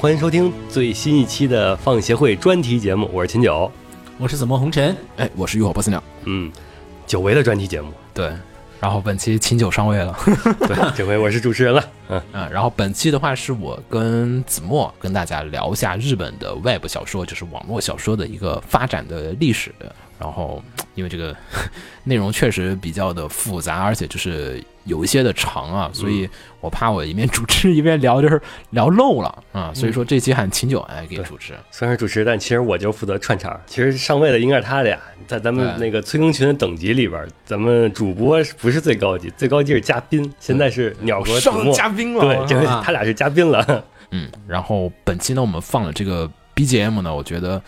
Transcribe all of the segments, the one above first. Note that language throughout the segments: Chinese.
欢迎收听最新一期的放协会专题节目，我是秦九。我是紫陌红尘？哎，我是浴火不死鸟。嗯，久违的专题节目，对，然后本期秦九上位了，对，这回我是主持人了。嗯嗯，然后本期的话是我跟子墨跟大家聊一下日本的 Web 小说，就是网络小说的一个发展的历史。然后，因为这个 内容确实比较的复杂，而且就是有一些的长啊，所以我怕我一边主持一边聊，就是聊漏了啊。所以说这期喊秦九哎给主持，虽然是主持，但其实我就负责串场。其实上位的应该是他俩，在咱们那个催更群的等级里边，咱们主播不是最高级，最高级是嘉宾。现在是鸟和子墨嘉宾了，对，这回他俩是嘉宾了。嗯，然后本期呢，我们放了这个 BGM 呢，我觉得。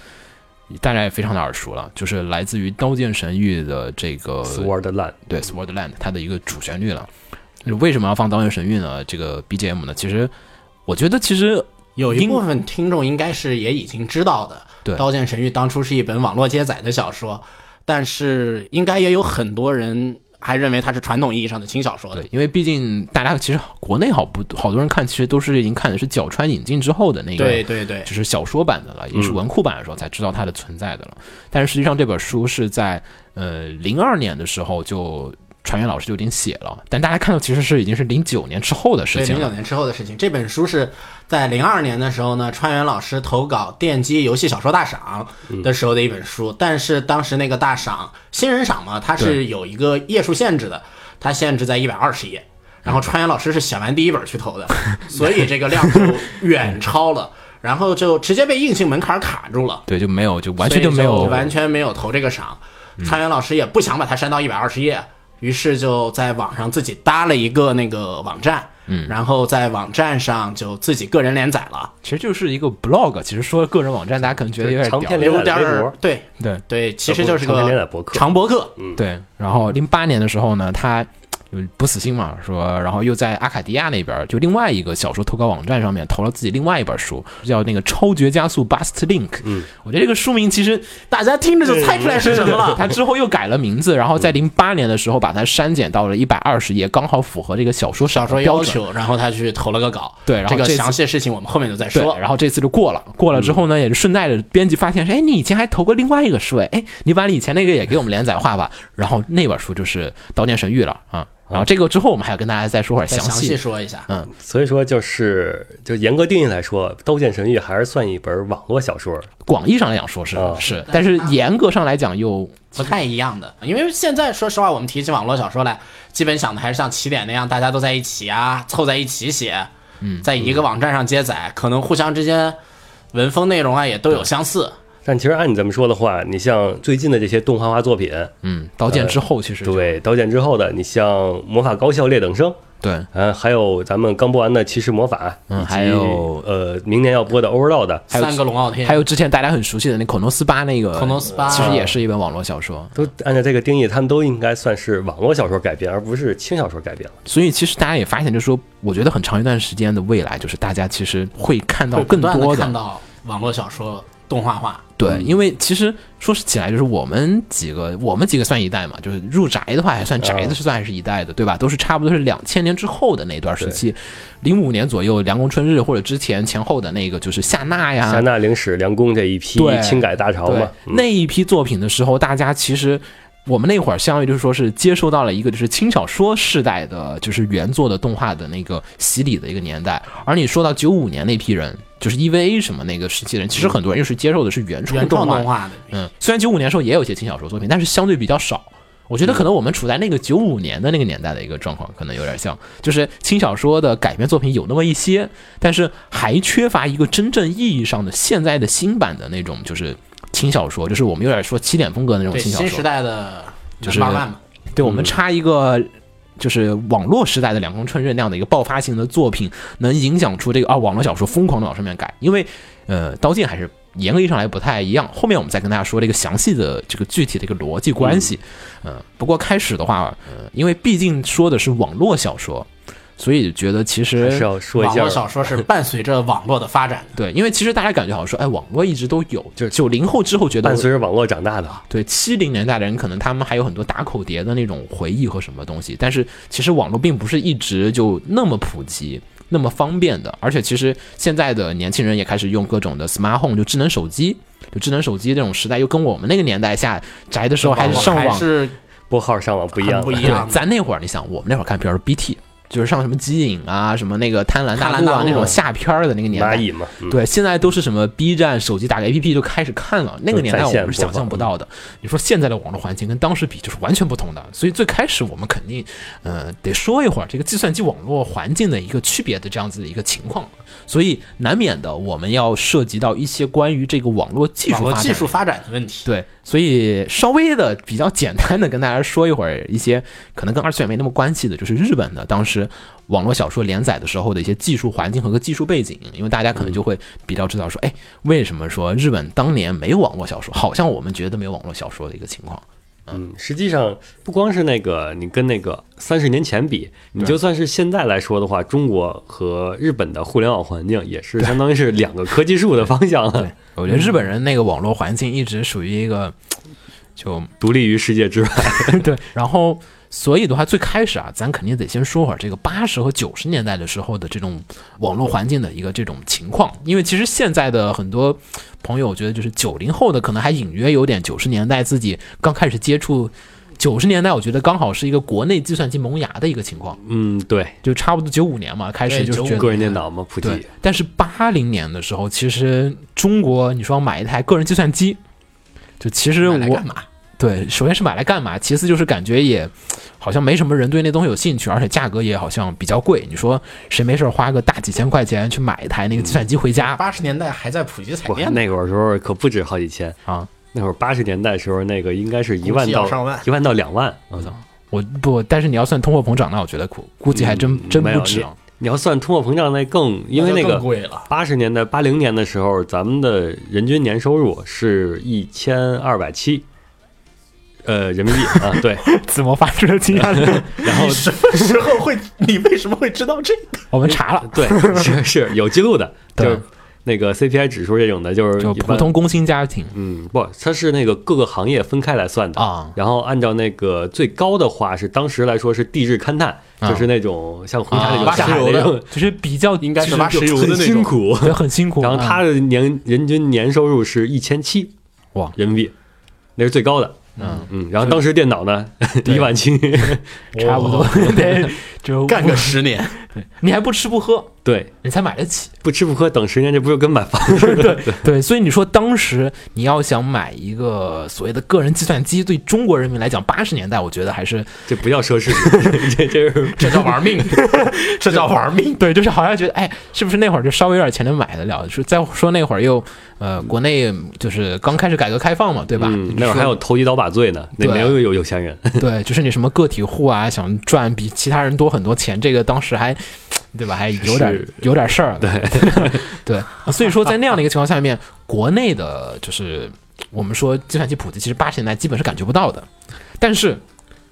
大家也非常的耳熟了，就是来自于《刀剑神域》的这个 Swordland，对 Swordland 它的一个主旋律了。为什么要放《刀剑神域》呢？这个 BGM 呢？其实我觉得，其实有一部分听众应该是也已经知道的。对，《刀剑神域》当初是一本网络接载的小说，但是应该也有很多人。还认为它是传统意义上的轻小说的，因为毕竟大家其实国内好不好多人看，其实都是已经看的是角川引进之后的那个，对对对，就是小说版的了，也是文库版的时候才知道它的存在的了。但是实际上这本书是在呃零二年的时候就川原老师就已经写了，但大家看到其实是已经是零九年之后的事情，零九年之后的事情。这本书是在零二年的时候呢，川原老师投稿电击游戏小说大赏的时候的一本书，但是当时那个大赏。新人赏嘛，它是有一个页数限制的，它限制在一百二十页。然后川原老师是写完第一本去投的，所以这个量就远超了，然后就直接被硬性门槛卡住了。对，就没有，就完全就没有，完全没有投这个赏。川原老师也不想把它删到一百二十页，于是就在网上自己搭了一个那个网站。嗯，然后在网站上就自己个人连载了，其实就是一个 blog。其实说个人网站，大家可能觉得有点长篇连载微博，对对对，其实就是个长篇连载博客，长博客。嗯，对。然后零八年的时候呢，他。就不死心嘛，说，然后又在阿卡迪亚那边，就另外一个小说投稿网站上面投了自己另外一本书，叫那个《超绝加速 Bust Link》。嗯，我觉得这个书名其实大家听着就猜出来是什么了。他之后又改了名字，然后在零八年的时候把它删减到了一百二十页，刚好符合这个小说小说要求，然后他去投了个稿。对，然后这个详细的事情我们后面就再说。然后这次就过了，过了之后呢，也是顺带着编辑发现说，哎，你以前还投过另外一个书，哎，你把你以前那个也给我们连载化吧。然后那本书就是《刀剑神域》了啊。然后这个之后，我们还要跟大家再说会儿详细说一下。嗯，所以说就是就严格定义来说，《刀剑神域》还是算一本网络小说。广义上来讲说是是，但是严格上来讲又不太一样的。因为现在说实话，我们提起网络小说来，基本想的还是像起点那样，大家都在一起啊，凑在一起写，嗯，在一个网站上接载，可能互相之间文风内容啊也都有相似。但其实按你这么说的话，你像最近的这些动画化作品，嗯，刀剑之后其实对刀剑之后的，你像魔法高校劣等生，对，嗯，还有咱们刚播完的骑士魔法，嗯，还有呃，明年要播的 Overlord，还有三个龙傲天，还有之前大家很熟悉的那恐龙斯巴那个恐龙斯巴，其实也是一本网络小说，都按照这个定义，他们都应该算是网络小说改编，而不是轻小说改编了。所以其实大家也发现，就是说，我觉得很长一段时间的未来，就是大家其实会看到更多的看到网络小说。动画化。对，因为其实说起来，就是我们几个，我们几个算一代嘛，就是入宅的话，还算宅的是算是一代的，对吧？都是差不多是两千年之后的那段时期，零五年左右，凉宫春日或者之前前后的那个，就是夏娜呀，夏娜灵史凉宫这一批清改大潮嘛，那一批作品的时候，大家其实。我们那会儿相当于就是说是接收到了一个就是轻小说时代的就是原作的动画的那个洗礼的一个年代，而你说到九五年那批人，就是 EVA 什么那个时期人，其实很多人又是接受的是原创动画的。嗯，虽然九五年时候也有一些轻小说作品，但是相对比较少。我觉得可能我们处在那个九五年的那个年代的一个状况，可能有点像，就是轻小说的改编作品有那么一些，但是还缺乏一个真正意义上的现在的新版的那种就是。轻小说就是我们有点说起点风格那种轻小说，新时代的就是对，我们插一个就是网络时代的两宫春日那样的一个爆发性的作品，能影响出这个啊网络小说疯狂的往上面改。因为呃，刀剑还是严格意义上来不太一样。后面我们再跟大家说这个详细的这个具体的一个逻辑关系。嗯，不过开始的话，呃，因为毕竟说的是网络小说。所以觉得其实是要说一下，网络小说是伴随着网络的发展。对，因为其实大家感觉好像说，哎，网络一直都有，就是九零后之后觉得伴随着网络长大的。对，七零年代的人可能他们还有很多打口碟的那种回忆和什么东西，但是其实网络并不是一直就那么普及。那么方便的。而且其实现在的年轻人也开始用各种的 smart home，就智能手机，就智能手机这种时代，又跟我们那个年代下宅的时候还是上网还是拨号上网不一样不一样对，咱那会儿，你想，我们那会儿看比如说 BT，就是上什么机影啊，什么那个贪婪大陆啊那种下片儿的那个年代。对，现在都是什么 B 站手机打开 APP 就开始看了，那个年代我们是想象不到的。你说现在的网络环境跟当时比就是完全不同的，所以最开始我们肯定呃得说一会儿这个计算机网络环境的一个区别的这样子的一个情况，所以难免的我们要涉及到一些关于这个网络技术发展技术发展的问题。对，所以稍微的比较简单的跟大家说一会儿一些 可能跟二次元没那么关系的，就是日本的当时网络小说连载的时候的一些技术环境和个技术背景，因为大家可能就会比较知道说，哎，为什么说日本当年没有网络小说？好像我们觉得没有网络小说的一个情况。嗯，实际上不光是那个，你跟那个三十年前比，你就算是现在来说的话，中国和日本的互联网环境也是相当于是两个科技树的方向了，我觉得日本人那个网络环境一直属于一个就独立于世界之外。对，然后所以的话，最开始啊，咱肯定得先说会儿这个八十和九十年代的时候的这种网络环境的一个这种情况，因为其实现在的很多朋友，我觉得就是九零后的可能还隐约有点九十年代自己刚开始接触。九十年代，我觉得刚好是一个国内计算机萌芽的一个情况，嗯，对，就差不多九五年嘛，开始就是个人电脑嘛普及，对，但是八零年的时候，其实中国你说要买一台个人计算机，就其实我干嘛？对，首先是买来干嘛？其次就是感觉也好像没什么人对那东西有兴趣，而且价格也好像比较贵。你说谁没事儿花个大几千块钱去买一台那个计算机回家、八十年代还在普及彩，电，那会儿时候可不止好几千，啊？那会儿八十年代时候，那个应该是一万到上万一万到两万。我操！我不，但是你要算通货膨胀，那我觉得估估计还真、嗯真不止啊。你要算通货膨胀，那更因为那个贵了。八十年代、八零年的时候，咱们的人均年收入是一千二百七，呃，人民币啊，对。怎么发出了惊讶的？然后 什么时候会？你为什么会知道这个？我们查了，对，是是有记录的，就对是那个 CPI 指数这种的，就是就普通工薪家庭嗯，不，它是那个各个行业分开来算的啊然后按照那个最高的话是当时来说是地质勘探，啊就是那种像红茶那啊种下海挖石油的那种，就是比较应该是挖石油的那种。辛苦。很辛苦。然后他啊的年人均年收入是一千七哇，人民币，那是最高的。嗯，嗯，然后当时电脑呢 一万七，差不多，对，就干个十年，你还不吃不喝，对，你才买得起。不吃不喝等十年，这不就跟买房似的？对，所以你说当时你要想买一个所谓的个人计算机，对中国人民来讲，八十年代我觉得还是 这不叫奢侈品，这这是这叫玩命，这叫玩命。对，就是好像觉得哎，是不是那会儿就稍微有点钱能买得了？说再说那会儿又呃，国内就是刚开始改革开放嘛，对吧？嗯，那会儿还有投机倒把罪呢，那对没有有有钱人。对，就是你什么个体户啊，想赚比其他人多很多钱，这个当时还。对吧？还有点有点事儿，对 对，所以说在那样的一个情况下面，国内的就是我们说计算机普及，其实八十年代基本是感觉不到的，但是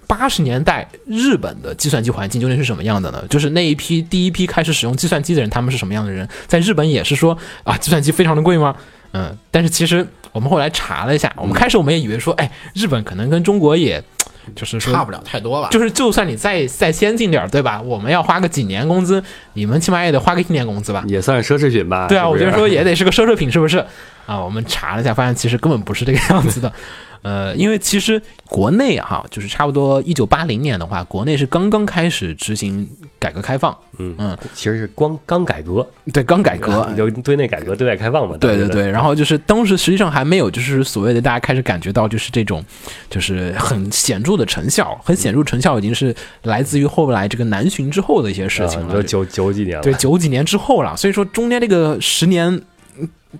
八十年代日本的计算机环境究竟是什么样的呢？就是那一批第一批开始使用计算机的人，他们是什么样的人？在日本也是说啊，计算机非常的贵吗？嗯，但是其实我们后来查了一下，我们开始我们也以为说，哎，日本可能跟中国也。就是说差不了太多吧？就是就算你再再先进点儿，对吧？我们要花个几年工资，你们起码也得花个一年工资吧？也算是奢侈品吧？对啊，是是我觉得说也得是个奢侈品，是不是？啊，我们查了一下，发现其实根本不是这个 样子的。呃，因为其实国内哈，就是差不多一九八零年的话，国内是刚刚开始执行改革开放，嗯嗯，其实是光刚改革，对，刚改革，有对内改革、对外开放嘛？对对对，然后就是当时实际上还没有，就是所谓的大家开始感觉到就是这种，就是很显著的成效，很显著成效已经是来自于后来这个南巡之后的一些事情了。九九几年了，对，九几年之后了，所以说中间这个十年嗯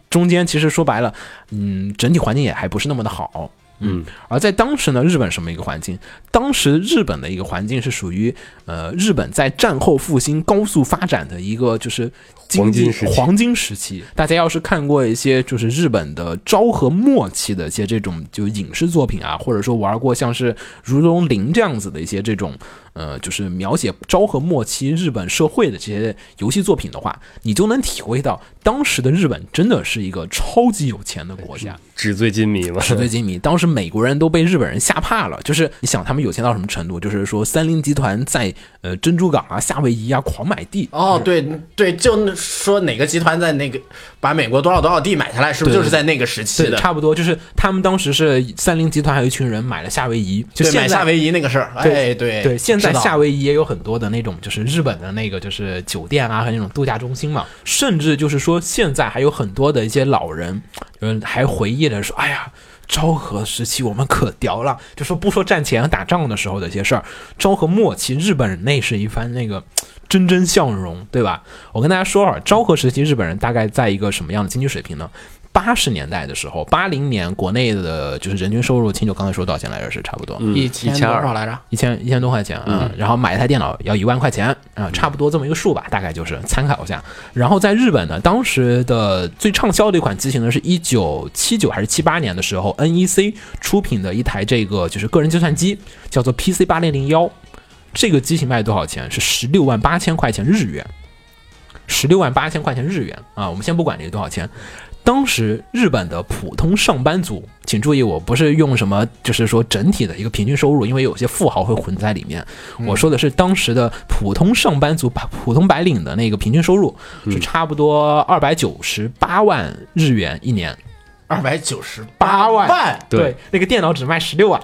中间，其实说白了，嗯，整体环境也还不是那么的好。嗯，而在当时呢，日本什么一个环境？当时日本的一个环境是属于呃，日本在战后复兴高速发展的一个就是经济黄金时期黄金时期。大家要是看过一些就是日本的昭和末期的一些这种就影视作品啊，或者说玩过像是《如龙零》这样子的一些这种呃，就是描写昭和末期日本社会的这些游戏作品的话，你就能体会到当时的日本真的是一个超级有钱的国家。纸醉金迷嘛。纸醉金迷。当时美国人都被日本人吓怕了，就是你想他们有钱到什么程度？就是说三菱集团在呃珍珠港啊、夏威夷啊狂买地。哦，对对，就说哪个集团在那个把美国多少多少地买下来，是不是就是在那个时期，的？差不多就是他们当时是三菱集团还有一群人买了夏威夷，就买夏威夷那个事儿，对哎，对对，现在夏威夷也有很多的那种，就是日本的那个就是酒店啊和那种度假中心嘛，甚至就是说现在还有很多的一些老人，嗯，还回忆着说，哎呀。昭和时期我们可屌了，就说不说战前打仗的时候的一些事儿，昭和末期日本人那是一番那个蒸蒸向荣，对吧？我跟大家说啊，昭和时期日本人大概在一个什么样的经济水平呢？八十年代的时候，八零年国内的就是人均收入，秦九刚才说多少钱来着？是差不多，嗯，一千千多少来着？一千一千多块钱啊、嗯，然后买一台电脑要一万块钱啊、差不多这么一个数吧，大概就是参考一下。然后在日本呢，当时的最畅销的一款机型呢，是一九七九还是七八年的时候，NEC 出品的一台这个就是个人计算机，叫做 PC 八零零幺。这个机型卖多少钱？是十六万八千块钱日元，十六万八千块钱日元啊！我们先不管这个多少钱，当时日本的普通上班族，请注意，我不是用什么，就是说整体的一个平均收入，因为有些富豪会混在里面。我说的是当时的普通上班族、普通白领的那个平均收入是差不多二百九十八万日元一年。二百九十八万？万，对，那个电脑只卖十六万，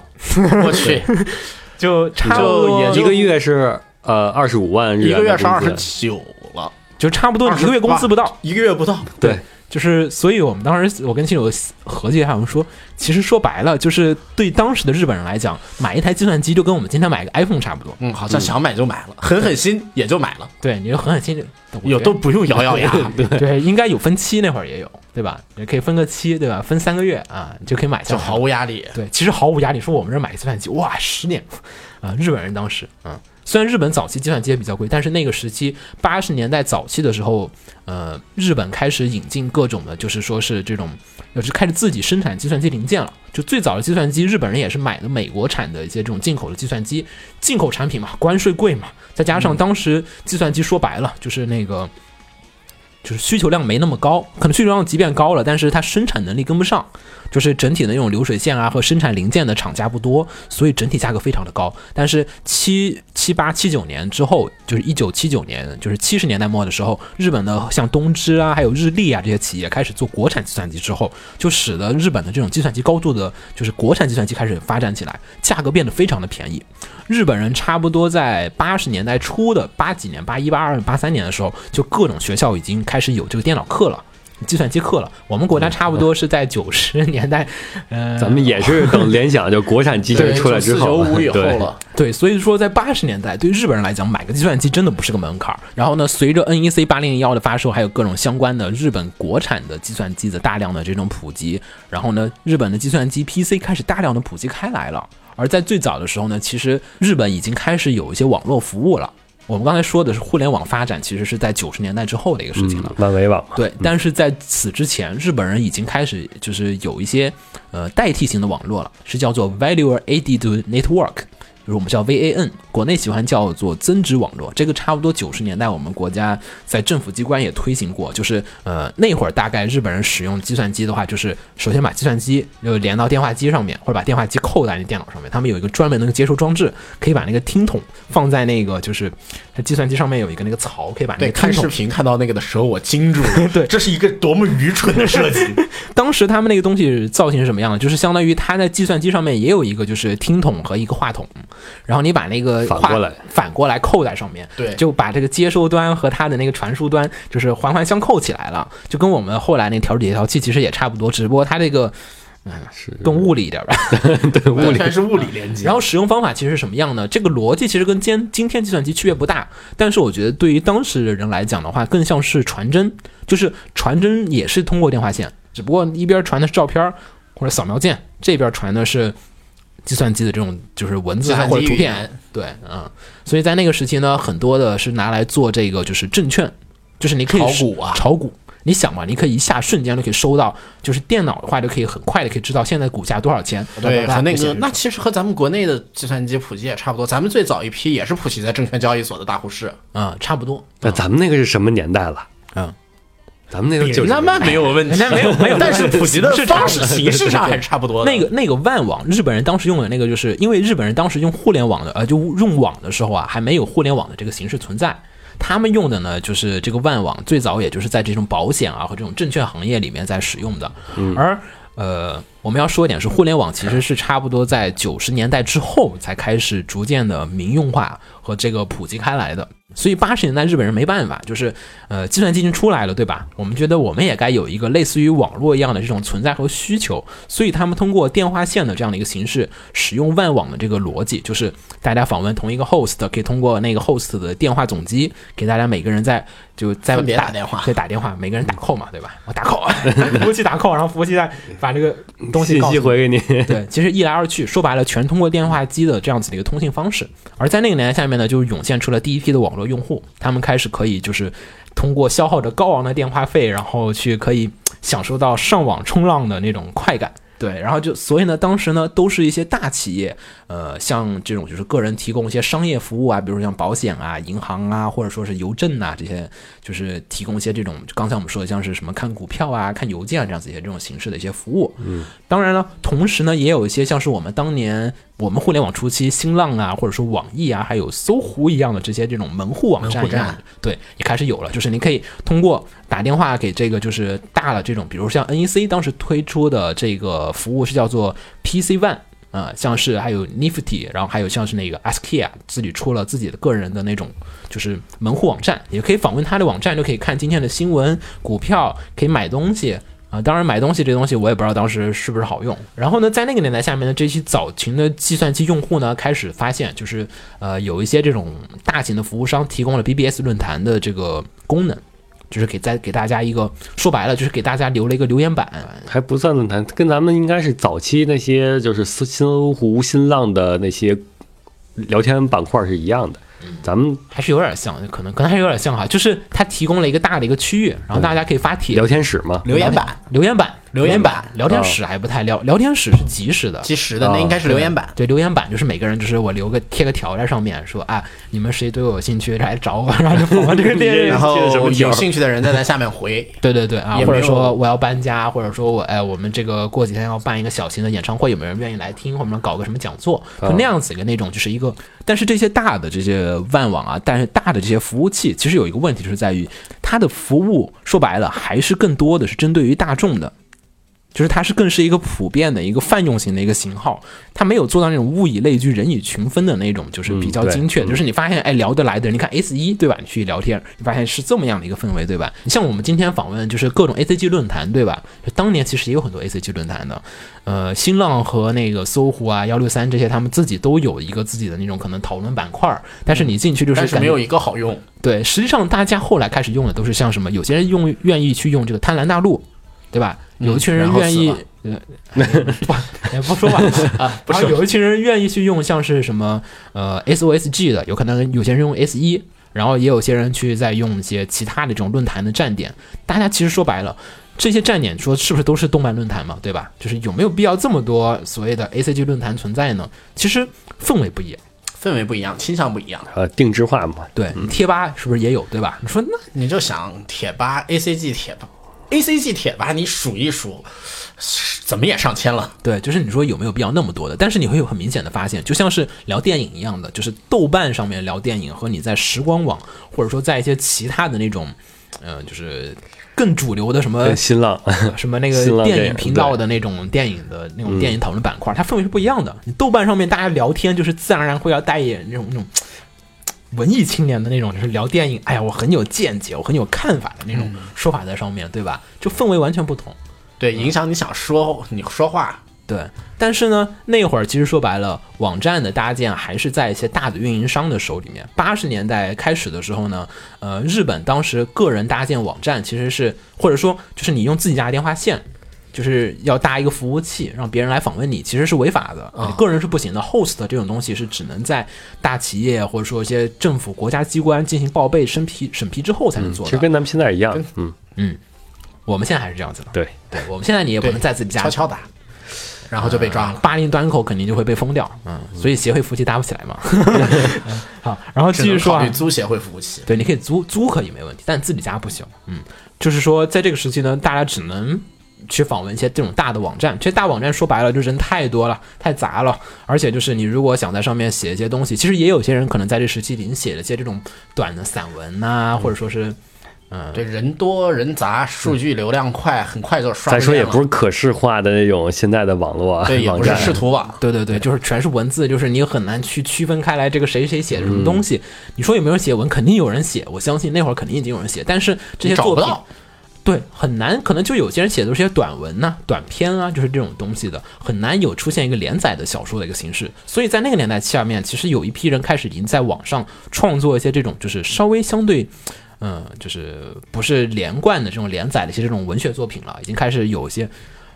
我去，就差不就多也一个月是呃二十五万日一元一个月是二十九了，就差不多一个月工资不到。一个月不到。对，就是，所以我们当时我跟亲友合计一下，我们说，其实说白了，就是对当时的日本人来讲，买一台计算机就跟我们今天买个 iPhone 差不多。嗯，好像想买就买了，狠狠心也就买了，对，你就狠狠心，有都 不用咬咬牙。对，应该有分期，那会儿也有，对吧？也可以分个期，对吧？分三个月啊，你就可以买下来。就毫无压力。对，其实毫无压力。说我们这买个计算机，哇，十年啊！日本人当时，嗯，虽然日本早期计算机也比较贵，但是那个时期八十年代早期的时候，呃，日本开始引进各种的，就是说是这种，就是开始自己生产计算机零件了。就最早的计算机，日本人也是买的美国产的一些这种进口的计算机，进口产品嘛，关税贵嘛，再加上当时计算机说白了就是那个。就是需求量没那么高，可能需求量即便高了，但是它生产能力跟不上，就是整体的那种流水线啊和生产零件的厂家不多，所以整体价格非常的高。但是七七八七九年之后，就是一九七九年，就是七十年代末的时候，日本的像东芝啊，还有日立啊这些企业开始做国产计算机之后，就使得日本的这种计算机高度的，就是国产计算机开始发展起来，价格变得非常的便宜。日本人差不多在八十年代初的八几年、八一、八二、八三年的时候，就各种学校已经开始有这个电脑课了。计算机课了，我们国家差不多是在九十年代，呃，咱们也是等联想就国产机器出来之后，四九五以后对了，对，所以说在八十年代，对于日本人来讲，买个计算机真的不是个门槛儿。然后呢，随着 NEC 八零零幺的发售，还有各种相关的日本国产的计算机的大量的这种普及，然后呢，日本的计算机 PC 开始大量的普及开来了。而在最早的时候呢，其实日本已经开始有一些网络服务了。我们刚才说的是互联网发展，其实是在九十年代之后的一个事情了。万维网，对，但是在此之前，日本人已经开始就是有一些呃代替型的网络了，是叫做 Value Added Network，就是我们叫 VAN，国内喜欢叫做增值网络。这个差不多九十年代我们国家在政府机关也推行过，就是呃那会儿大概日本人使用计算机的话，就是首先把计算机就连到电话机上面，或者把电话机扣在那电脑上面，他们有一个专门的那个接收装置，可以把那个听筒放在那个就是它计算机上面有一个那个槽，可以把那，个听筒看视频看到那个的时候，我惊住了。对 这是一个多么愚蠢的设计。当时他们那个东西造型是什么样的？就是相当于它在计算机上面也有一个就是听筒和一个话筒，然后你把那个话反过来反过来扣在上面，对就把这个接收端和它的那个传输端就是环环相扣起来了，就跟我们后来那调节调器其实也差不多，只不过它这个嗯是更物理一点吧。对物理完全是物理连接。然后使用方法其实是什么样呢？这个逻辑其实跟今今天计算机区别不大，但是我觉得对于当时的人来讲的话，更像是传真，就是传真也是通过电话线，只不过一边传的是照片儿或者扫描件，这边传的是计算机的这种就是文字或者图片对，嗯，所以在那个时期呢，很多的是拿来做这个就是证券，就是你可以炒股啊炒股。你想嘛，你可以一下瞬间就可以收到，就是电脑的话就可以很快的可以知道现在股价多少钱。对，和那个那其实和咱们国内的计算机普及也差不多。咱们最早一批也是普及在证券交易所的大户室，嗯差不多。那咱们那个是什么年代了？嗯，咱们那个就是那么没有问题，那没有没有 但是普及的方式形式上还是差不多的。那个那个万网，日本人当时用的那个，就是因为日本人当时用互联网的，呃，就用网的时候啊，还没有互联网的这个形式存在。他们用的呢，就是这个万网，最早也就是在这种保险啊和这种证券行业里面在使用的。而呃，我们要说一点是，互联网其实是差不多在九十年代之后才开始逐渐的民用化和这个普及开来的。所以八十年代日本人没办法，就是呃，计算机已经出来了，对吧？我们觉得我们也该有一个类似于网络一样的这种存在和需求，所以他们通过电话线的这样的一个形式，使用万网的这个逻辑，就是大家访问同一个 host，可以通过那个 host 的电话总机，给大家每个人在就在分别打电话对，打电话，每个人打 call 嘛，对吧？我打 call，服务器打 call，然后服务器再把这个东西信息回给你。对，其实一来二去，说白了，全通过电话机的这样子的一个通信方式。而在那个年代下面呢，就涌现出了第一批的网络用户，他们开始可以就是通过消耗着高昂的电话费，然后去可以享受到上网冲浪的那种快感。对，然后就所以呢，当时呢都是一些大企业，呃，像这种就是个人提供一些商业服务啊，比如像保险啊、银行啊，或者说是邮政啊这些，就是提供一些这种刚才我们说的像是什么看股票啊、看邮件啊这样子一些这种形式的一些服务。嗯，当然了，同时呢也有一些像是我们当年我们互联网初期新浪啊，或者说网易啊，还有搜狐一样的这些这种门户网站对，也开始有了，就是你可以通过打电话给这个就是大的这种，比如像 NEC 当时推出的这个服务是叫做 PC One。啊、像是还有 Nifty，然后还有像是那个 ASCII 自己出了自己的个人的那种就是门户网站，也可以访问他的网站，就可以看今天的新闻、股票，可以买东西当然，买东西这东西我也不知道当时是不是好用。然后呢，在那个年代下面呢，这些早期的计算机用户呢，开始发现就是呃有一些这种大型的服务商提供了 BBS 论坛的这个功能。就是给在给大家一个说白了，就是给大家留了一个留言板，还不算论坛，跟咱们应该是早期那些就是新新湖、新浪的那些聊天板块是一样的。咱们还是有点像，可能可能还是有点像哈，就是它提供了一个大的一个区域，然后大家可以发帖、聊天室嘛，留言板。留言板、留言板聊天室还不太聊，聊天室是即时的。即时的那应该是留言板。对，留言板就是每个人就是我留个贴个条在上面，说啊，你们谁对我有兴趣来找我，然后就访问这个电影 然。后有兴趣的人再在下面回，对对对啊，或者说我要搬家，或者说我哎，我们这个过几天要办一个小型的演唱会，有没有人愿意来听？或者搞个什么讲座？就那样子一个那种，就是一个。但是这些大的这些万网啊，但是大的这些服务器，其实有一个问题，就是在于它的服务说白了还是更多的是针对于大众的。就是它是更是一个普遍的一个泛用型的一个型号，它没有做到那种物以类聚、人以群分的那种，就是比较精确的。就是你发现，哎，聊得来的人，你看 S 一对吧？你去聊天，你发现是这么样的一个氛围，对吧？像我们今天访问就是各种 ACG 论坛，对吧？就当年其实也有很多 ACG 论坛的，呃，新浪和那个搜狐啊、幺六三这些，他们自己都有一个自己的那种可能讨论板块儿，但是你进去就是没有一个好用。对，实际上大家后来开始用的都是像什么，有些人用愿意去用这个贪婪大陆，对吧？有一群人愿意死，呃，不，也不说吧 啊，然后有一群人愿意去用像是什么呃 SOSG 的，有可能有些人用 S 一，然后也有些人去在用一些其他的这种论坛的站点。大家其实说白了。这些站点说是不是都是动漫论坛嘛，对吧？就是有没有必要这么多所谓的 ACG 论坛存在呢？其实氛围不一样，氛围不一样，倾向不一样。呃定制化嘛，对，贴吧是不是也有，对吧？你说那你就想贴吧 ACG 贴吧，ACG 铁吧你数一数，怎么也上千了。对，就是你说有没有必要那么多的？但是你会有很明显的发现，就像是聊电影一样的，就是豆瓣上面聊电影和你在时光网或者说在一些其他的那种，呃，就是更主流的什么新浪 什么那个 电影电影频道的那种电影的那种电影讨论板块，它氛围是不一样的。你豆瓣上面大家聊天，就是自然而然会要带一点那种那种文艺青年的那种，就是聊电影，哎呀，我很有见解，我很有看法的那种说法在上面，对吧？就氛围完全不同。对，影响你想说你说话。对，但是呢，那会儿其实说白了，网站的搭建还是在一些大的运营商的手里面。八十年代开始的时候呢，呃，日本当时个人搭建网站其实是，或者说就是你用自己家的电话线，就是要搭一个服务器，让别人来访问你，其实是违法的，你个人是不行的。host 这种东西是只能在大企业或者说一些政府国家机关进行报备、审批、审批之后才能做的。其实跟咱们现在一样，嗯嗯，我们现在还是这样子的。对，对，我们现在你也不能在自己家悄悄打，然后就被抓了。八零端口肯定就会被封掉，嗯，所以协会服务器搭不起来嘛。好，然后继续说租协会服务器。对，你可以租租可以没问题，但自己家不行。嗯，就是说在这个时期呢，大家只能去访问一些这种大的网站，这大网站说白了就人太多了，太杂了，而且就是你如果想在上面写一些东西，其实也有些人可能在这时期已经写了一些这种短的散文呐、或者说是嗯，对，人多人杂，数据流量快，很快就刷。再说也不是，可视化的那种现在的网络对，也不是，视图网。对对对，就是全是文字，就是你很难去区分开来这个谁谁写的什么东西。你说有没有人写文？肯定有人写，我相信那会儿肯定已经有人写，但是这些作品找不到，对很难，可能就有些人写的都是些短文呐、短篇啊，就是这种东西的，很难有出现一个连载的小说的一个形式。所以在那个年代下面，其实有一批人开始已经在网上创作一些这种就是稍微相对。嗯，就是不是连贯的这种连载的一些这种文学作品了，已经开始有些，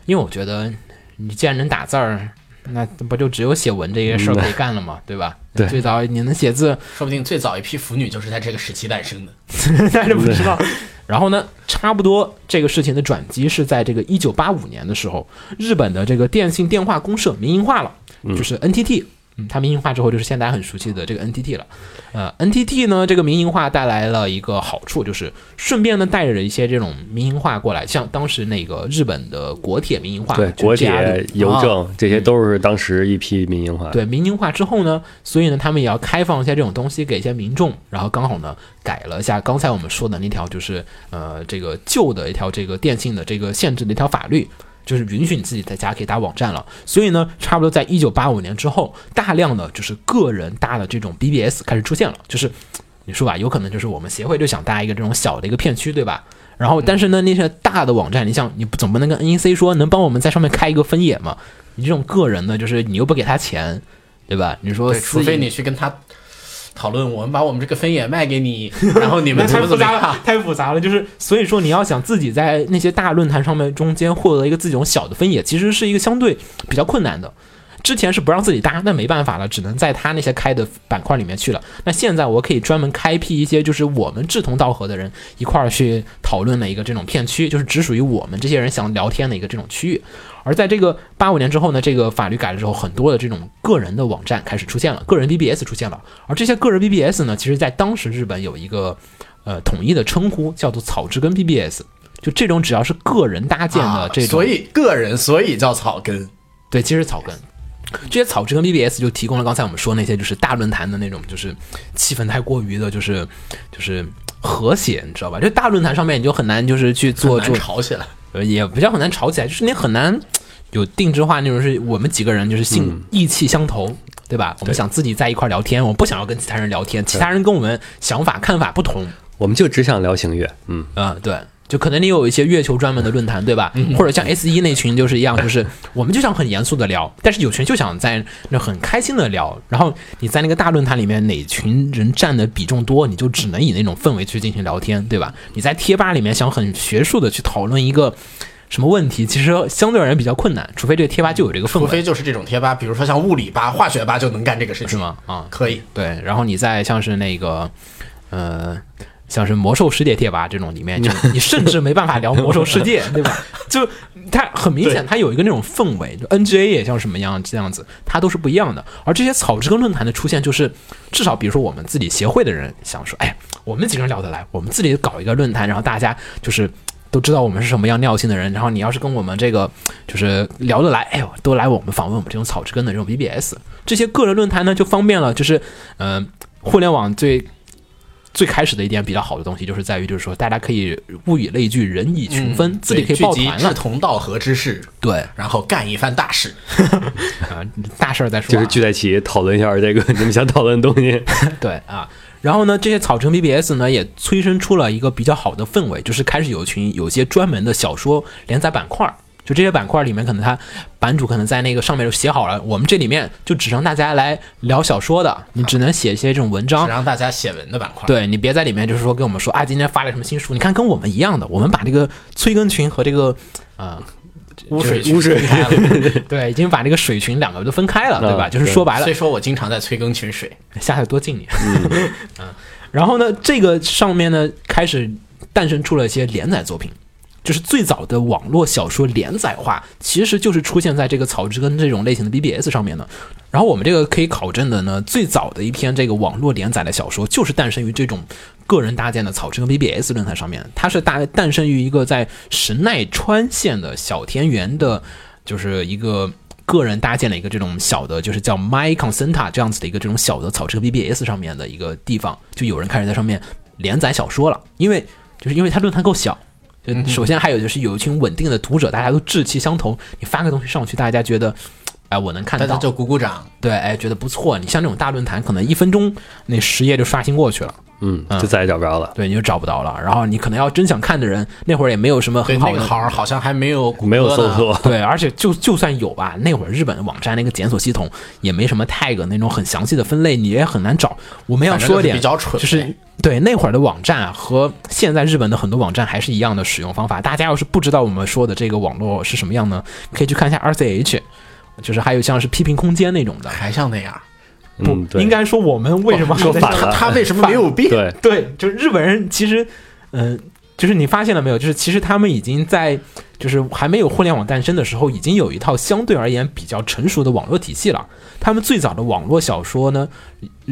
因为我觉得你既然能打字儿，那不就只有写文这些事儿可以干了吗？对吧？对最早你能写字，说不定最早一批腐女就是在这个时期诞生的。但是不知道。然后呢，差不多这个事情的转机是在这个一九八五年的时候，日本的这个电信电话公社民营化了，就是 NTT。嗯，它民营化之后，就是现在大家很熟悉的这个 NTT 了。呃，NTT 呢，这个民营化带来了一个好处，就是顺便呢带着一些这种民营化过来，像当时那个日本的国铁民营化，对，国铁、邮政这些都是当时一批民营化。对民营化之后呢，所以呢，他们也要开放一些这种东西给一些民众，然后刚好呢改了一下刚才我们说的那条，就是呃这个旧的一条这个电信的这个限制的一条法律。就是允许你自己在家可以搭网站了，所以呢，差不多在一九八五年之后，大量的就是个人搭的这种 BBS 开始出现了。就是你说吧，有可能就是我们协会就想搭一个这种小的一个片区，对吧？然后，但是呢，那些大的网站，你想，你总不能跟 NEC 说能帮我们在上面开一个分野嘛？你这种个人的，就是你又不给他钱，对吧？你说除非你去跟他讨论，我们把我们这个分野卖给你，然后你们怎么怎么样太复杂了，？太复杂了。就是所以说，你要想自己在那些大论坛上面中间获得一个自己种小的分野，其实是一个相对比较困难的。之前是不让自己搭，那没办法了，只能在他那些开的板块里面去了。那现在我可以专门开辟一些，就是我们志同道合的人一块儿去讨论的一个这种片区，就是只属于我们这些人想聊天的一个这种区域。而在这个八五年之后呢，这个法律改了之后，很多的这种个人的网站开始出现了，个人 BBS 出现了。而这些个人 BBS 呢，其实在当时日本有一个呃统一的称呼，叫做草之根 BBS。就这种只要是个人搭建的啊这种，所以个人，所以叫草根。对，其实草根。这些草之跟 BBS 就提供了刚才我们说那些就是大论坛的那种，就是气氛太过于的，就是就是和谐，你知道吧？就大论坛上面你就很难就是去做很做吵起来。呃，也比较很难吵起来，就是你很难有定制化那种，是我们几个人就是性、意气相投，对吧？我们想自己在一块聊天，我们不想要跟其他人聊天，其他人跟我们想法看法不同，我们就只想聊星月，嗯，嗯，对。就可能你有一些月球专门的论坛，对吧？或者像 S 一那群就是一样，就是我们就想很严肃的聊，但是有群就想在那很开心的聊。然后你在那个大论坛里面，哪群人占的比重多，你就只能以那种氛围去进行聊天，对吧？你在贴吧里面想很学术的去讨论一个什么问题，其实相对而言比较困难，除非这个贴吧就有这个氛围，除非就是这种贴吧，比如说像物理吧、化学吧，就能干这个事情，是？吗？啊、可以，对，然后你再像是那个，呃，像是魔兽世界贴吧这种里面，就你甚至没办法聊魔兽世界，对吧？就它很明显，它有一个那种氛围，就 NGA 也像什么样这样子，它都是不一样的。而这些草之根论坛的出现，就是至少比如说我们自己协会的人想说，哎，我们几个人聊得来，我们自己搞一个论坛，然后大家就是。都知道我们是什么样尿性的人，然后你要是跟我们这个就是聊得来，哎呦，都来我们访问我们这种草之根的这种 BBS，这些个人论坛呢就方便了，就是嗯、呃互联网最最开始的一点比较好的东西，就是在于就是说大家可以物以类聚，人以群分，自己可以抱团了，志同道合之士，对然后干一番大事。啊、大事儿再说、啊，就是聚在一起讨论一下这个你们想讨论的东西。对啊。然后呢，这些草城 BBS 呢也催生出了一个比较好的氛围，就是开始有一群有些专门的小说连载板块儿。就这些板块里面，可能他版主可能在那个上面就写好了，我们这里面就只让大家来聊小说的，你只能写一些这种文章只，让大家写文的板块。，对你别在里面就是说跟我们说啊，今天发了什么新书，你看跟我们一样的，我们把这个催更群和这个呃污水就是污水分开了，对，已经把这个水群两个都分开了，对吧？嗯就是说白了所以，说我经常在催更群水，下次多敬你。嗯，然后呢，这个上面呢开始诞生出了一些连载作品。就是最早的网络小说连载化，其实就是出现在这个草之根这种类型的 BBS 上面的。然后我们这个可以考证的呢，最早的一篇这个网络连载的小说，就是诞生于这种个人搭建的草之根 BBS 论坛上面。它是大诞生于一个在神奈川县的小田园的，就是一个。个人搭建了一个这种小的，就是叫 My Consenta 这样子的一个这种小的草之根 BBS 上面的一个地方，就有人开始在上面连载小说了。因为就是因为它论坛够小，就首先还有就是有一群稳定的读者，大家都志气相投，你发个东西上去，大家觉得，哎，我能看到，大家就鼓鼓掌。对，哎，觉得不错。你像这种大论坛，可能一分钟那十页就刷新过去了。嗯，就再也找不着了。对，你就找不到了。然后你可能要真想看的人，那会儿也没有什么很好的那个号，好像还没有没有搜索。对，而且就就算有吧，那会儿日本的网站那个检索系统也没什么 tag 那种很详细的分类，你也很难找。我们要说点比较蠢，就是对那会儿的网站和现在日本的很多网站还是一样的使用方法。大家要是不知道我们说的这个网络是什么样呢，可以去看一下 RCH，就是还有像是批评空间那种的，还像那样。不应该说我们为什么说反了？他为什么没有变？对对，就是日本人其实，嗯，就是你发现了没有？就是其实他们已经在，就是还没有互联网诞生的时候，已经有一套相对而言比较成熟的网络体系了。他们最早的网络小说呢，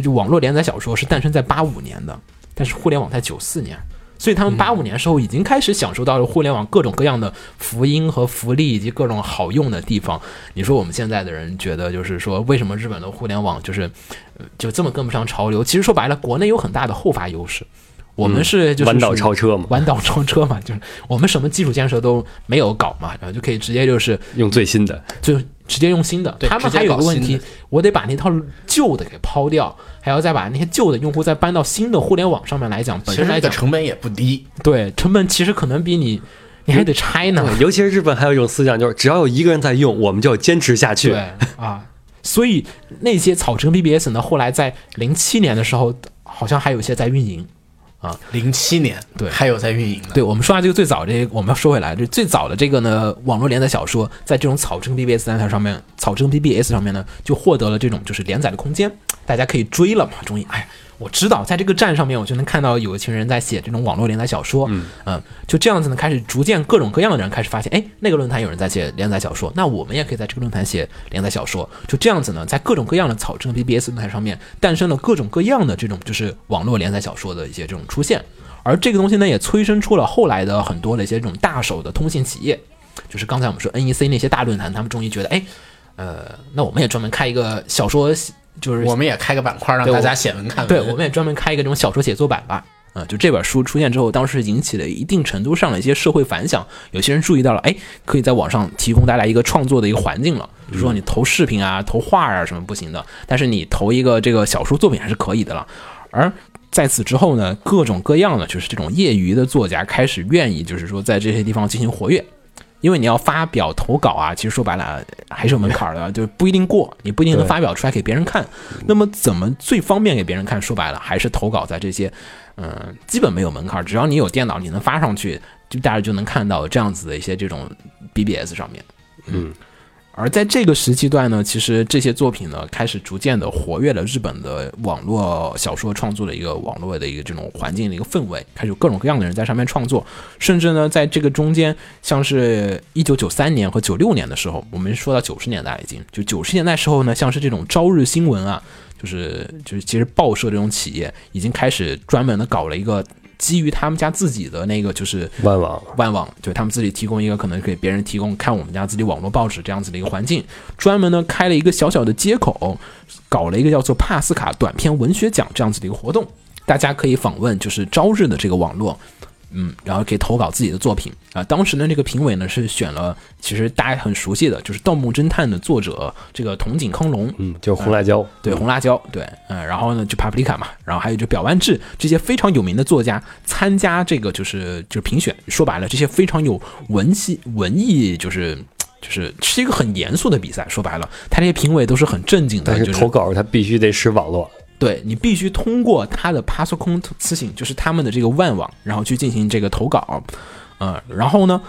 就网络连载小说是诞生在八五年的，但是互联网在九四年。所以他们八五年时候已经开始享受到了互联网各种各样的福音和福利以及各种好用的地方。你说我们现在的人觉得，就是说为什么日本的互联网就是就这么跟不上潮流？其实说白了，国内有很大的后发优势。我们是就是弯道超车嘛，弯道超车嘛，就是我们什么基础建设都没有搞嘛，然后就可以直接就是用最新的，就直接用新的。他们还有个问题，我得把那套旧的给抛掉，还要再把那些旧的用户再搬到新的互联网上面来讲，本身来讲成本也不低。对，成本其实可能比你你还得拆呢。尤其是日本还有一种思想，就是只要有一个人在用，我们就要坚持下去。对啊，所以那些草城 BBS 呢，后来在零七年的时候，好像还有一些在运营。啊，零七年对，还有在运营的。对我们说下这个最早这，我们要说回来，这最早的这个呢，网络连载小说，在这种草根 BBS 单台上面，草根 BBS 上面呢，就获得了这种就是连载的空间，大家可以追了嘛，终于，哎。我知道，在这个站上面，我就能看到有一群人在写这种网络连载小说。嗯，就这样子呢，开始逐渐各种各样的人开始发现，哎，那个论坛有人在写连载小说，那我们也可以在这个论坛写连载小说。就这样子呢，在各种各样的草根 BBS 论坛上面，诞生了各种各样的这种就是网络连载小说的一些这种出现。而这个东西呢，也催生出了后来的很多的一些这种大手的通信企业，就是刚才我们说 NEC 那些大论坛，他们终于觉得，哎，呃，那我们也专门开一个小说。就是我们也开个板块让大家写文看。对，我们也专门开一个这种小说写作版吧。嗯，就这本书出现之后，当时引起了一定程度上的一些社会反响。有些人注意到了，哎，可以在网上提供大家一个创作的一个环境了。比如说你投视频啊、投画啊什么不行的，但是你投一个这个小说作品还是可以的了。而在此之后呢，各种各样的就是这种业余的作家开始愿意，就是说在这些地方进行活跃。因为你要发表投稿啊，其实说白了还是有门槛的，就是不一定过，你不一定能发表出来给别人看。那么怎么最方便给别人看？说白了还是投稿在这些，嗯，基本没有门槛，只要你有电脑，你能发上去，就大家就能看到这样子的一些这种 BBS 上面，嗯。而在这个时期段呢，其实这些作品呢，开始逐渐的活跃了日本的网络小说创作的一个网络的一个这种环境的一个氛围，开始有各种各样的人在上面创作，甚至呢，在这个中间，像是一九九三年和九六年的时候，我们说到九十年代已经，就九十年代时候呢，像是这种朝日新闻啊，就是就是其实报社这种企业已经开始专门的搞了一个。基于他们家自己的那个就是万网，万网，对他们自己提供一个可能给别人提供看我们家自己网络报纸这样子的一个环境，专门呢开了一个小小的接口，搞了一个叫做帕斯卡短篇文学奖这样子的一个活动，大家可以访问就是朝日的这个网络。嗯，然后可以投稿自己的作品啊。当时呢，这个评委呢是选了，其实大家很熟悉的，就是《盗墓侦探》的作者这个筒井康隆，嗯，就红辣椒，对，红辣椒，对，嗯，然后呢就帕布利卡嘛，然后还有就表万志这些非常有名的作家参加这个就是就是评选。说白了，这些非常有文系文艺，就是就是是一个很严肃的比赛。说白了，他这些评委都是很正经的，但是投稿他必须得使网络。对你必须通过他的 p a s s c o n 私信，就是他们的这个万网，然后去进行这个投稿，嗯，然后呢，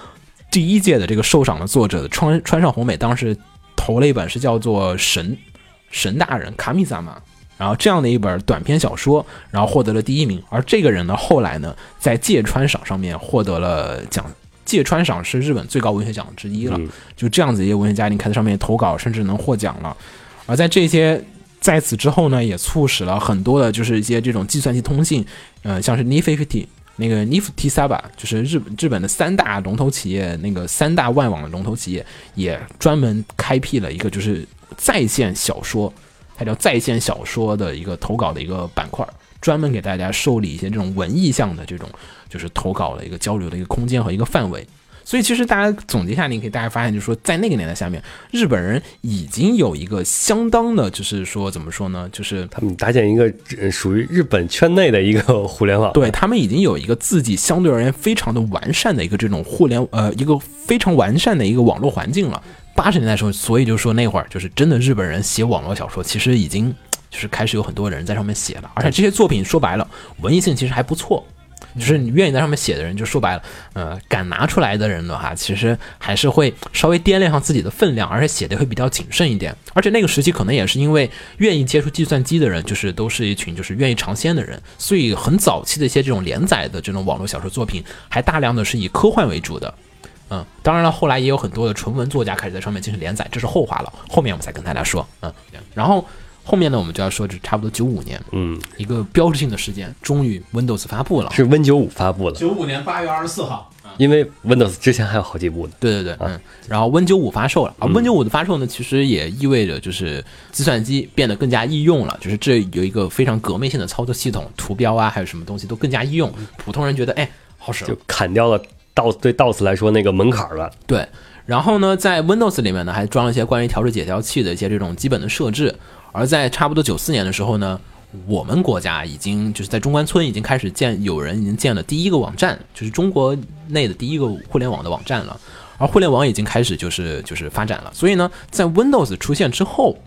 第一届的这个受赏的作者川川上红美当时投了一本是叫做《神神大人卡米萨玛》，然后这样的一本短篇小说，然后获得了第一名。而这个人呢，后来呢，在芥川赏上面获得了奖芥川赏是日本最高文学奖之一了。嗯就这样子一些文学家，你看在上面投稿，甚至能获奖了。而在这些在此之后呢，也促使了很多的，就是一些这种计算机通信，呃，像是 Nifty 那个 Nifty Saba，就是日本日本的三大龙头企业，那个三大外网的龙头企业，也专门开辟了一个就是在线小说，它叫在线小说的一个投稿的一个板块。专门给大家受理一些这种文艺向的这种，就是投稿的一个交流的一个空间和一个范围。所以其实大家总结一下，你可以大家发现，就是说在那个年代下面，日本人已经有一个相当的，就是说怎么说呢，就是他们搭建一个呃属于日本圈内的一个互联网，对他们已经有一个自己相对而言非常的完善的一个这种互联呃一个非常完善的一个网络环境了。八十年代的时候，所以就说那会儿就是真的日本人写网络小说，其实已经就是开始有很多人在上面写了，而且这些作品说白了文艺性其实还不错。就是你愿意在上面写的人，就说白了，呃，敢拿出来的人的话，其实还是会稍微掂量上自己的分量，而且写的会比较谨慎一点。而且那个时期可能也是因为愿意接触计算机的人，就是都是一群就是愿意尝鲜的人，所以很早期的一些这种连载的这种网络小说作品，还大量的是以科幻为主的。嗯，当然了，后来也有很多的纯文作家开始在上面进行连载，这是后话了，后面我们再跟大家说。嗯，然后后面呢，我们就要说，这差不多九五年嗯，一个标志性的事件，终于 Windows 发布了。是 Win 九五发布了，九五年八月二十四号，因为 Windows 之前还有好几部呢。对对对，嗯，然后 Win 九五发售了。啊，Win 九五的发售呢，其实也意味着就是计算机变得更加易用了，就是这有一个非常革命性的操作系统，图标啊，还有什么东西都更加易用，普通人觉得哎好使就砍掉了 DOS 对 DOS 来说那个门槛了。对，然后呢，在 Windows 里面呢，还装了一些关于调制解调器的一些这种基本的设置。而在差不多九四年的时候呢，我们国家已经就是在中关村已经开始建，有人已经建了第一个网站，就是中国内的第一个互联网的网站了。而互联网已经开始就是就是发展了，所以呢，在 Windows 出现之后，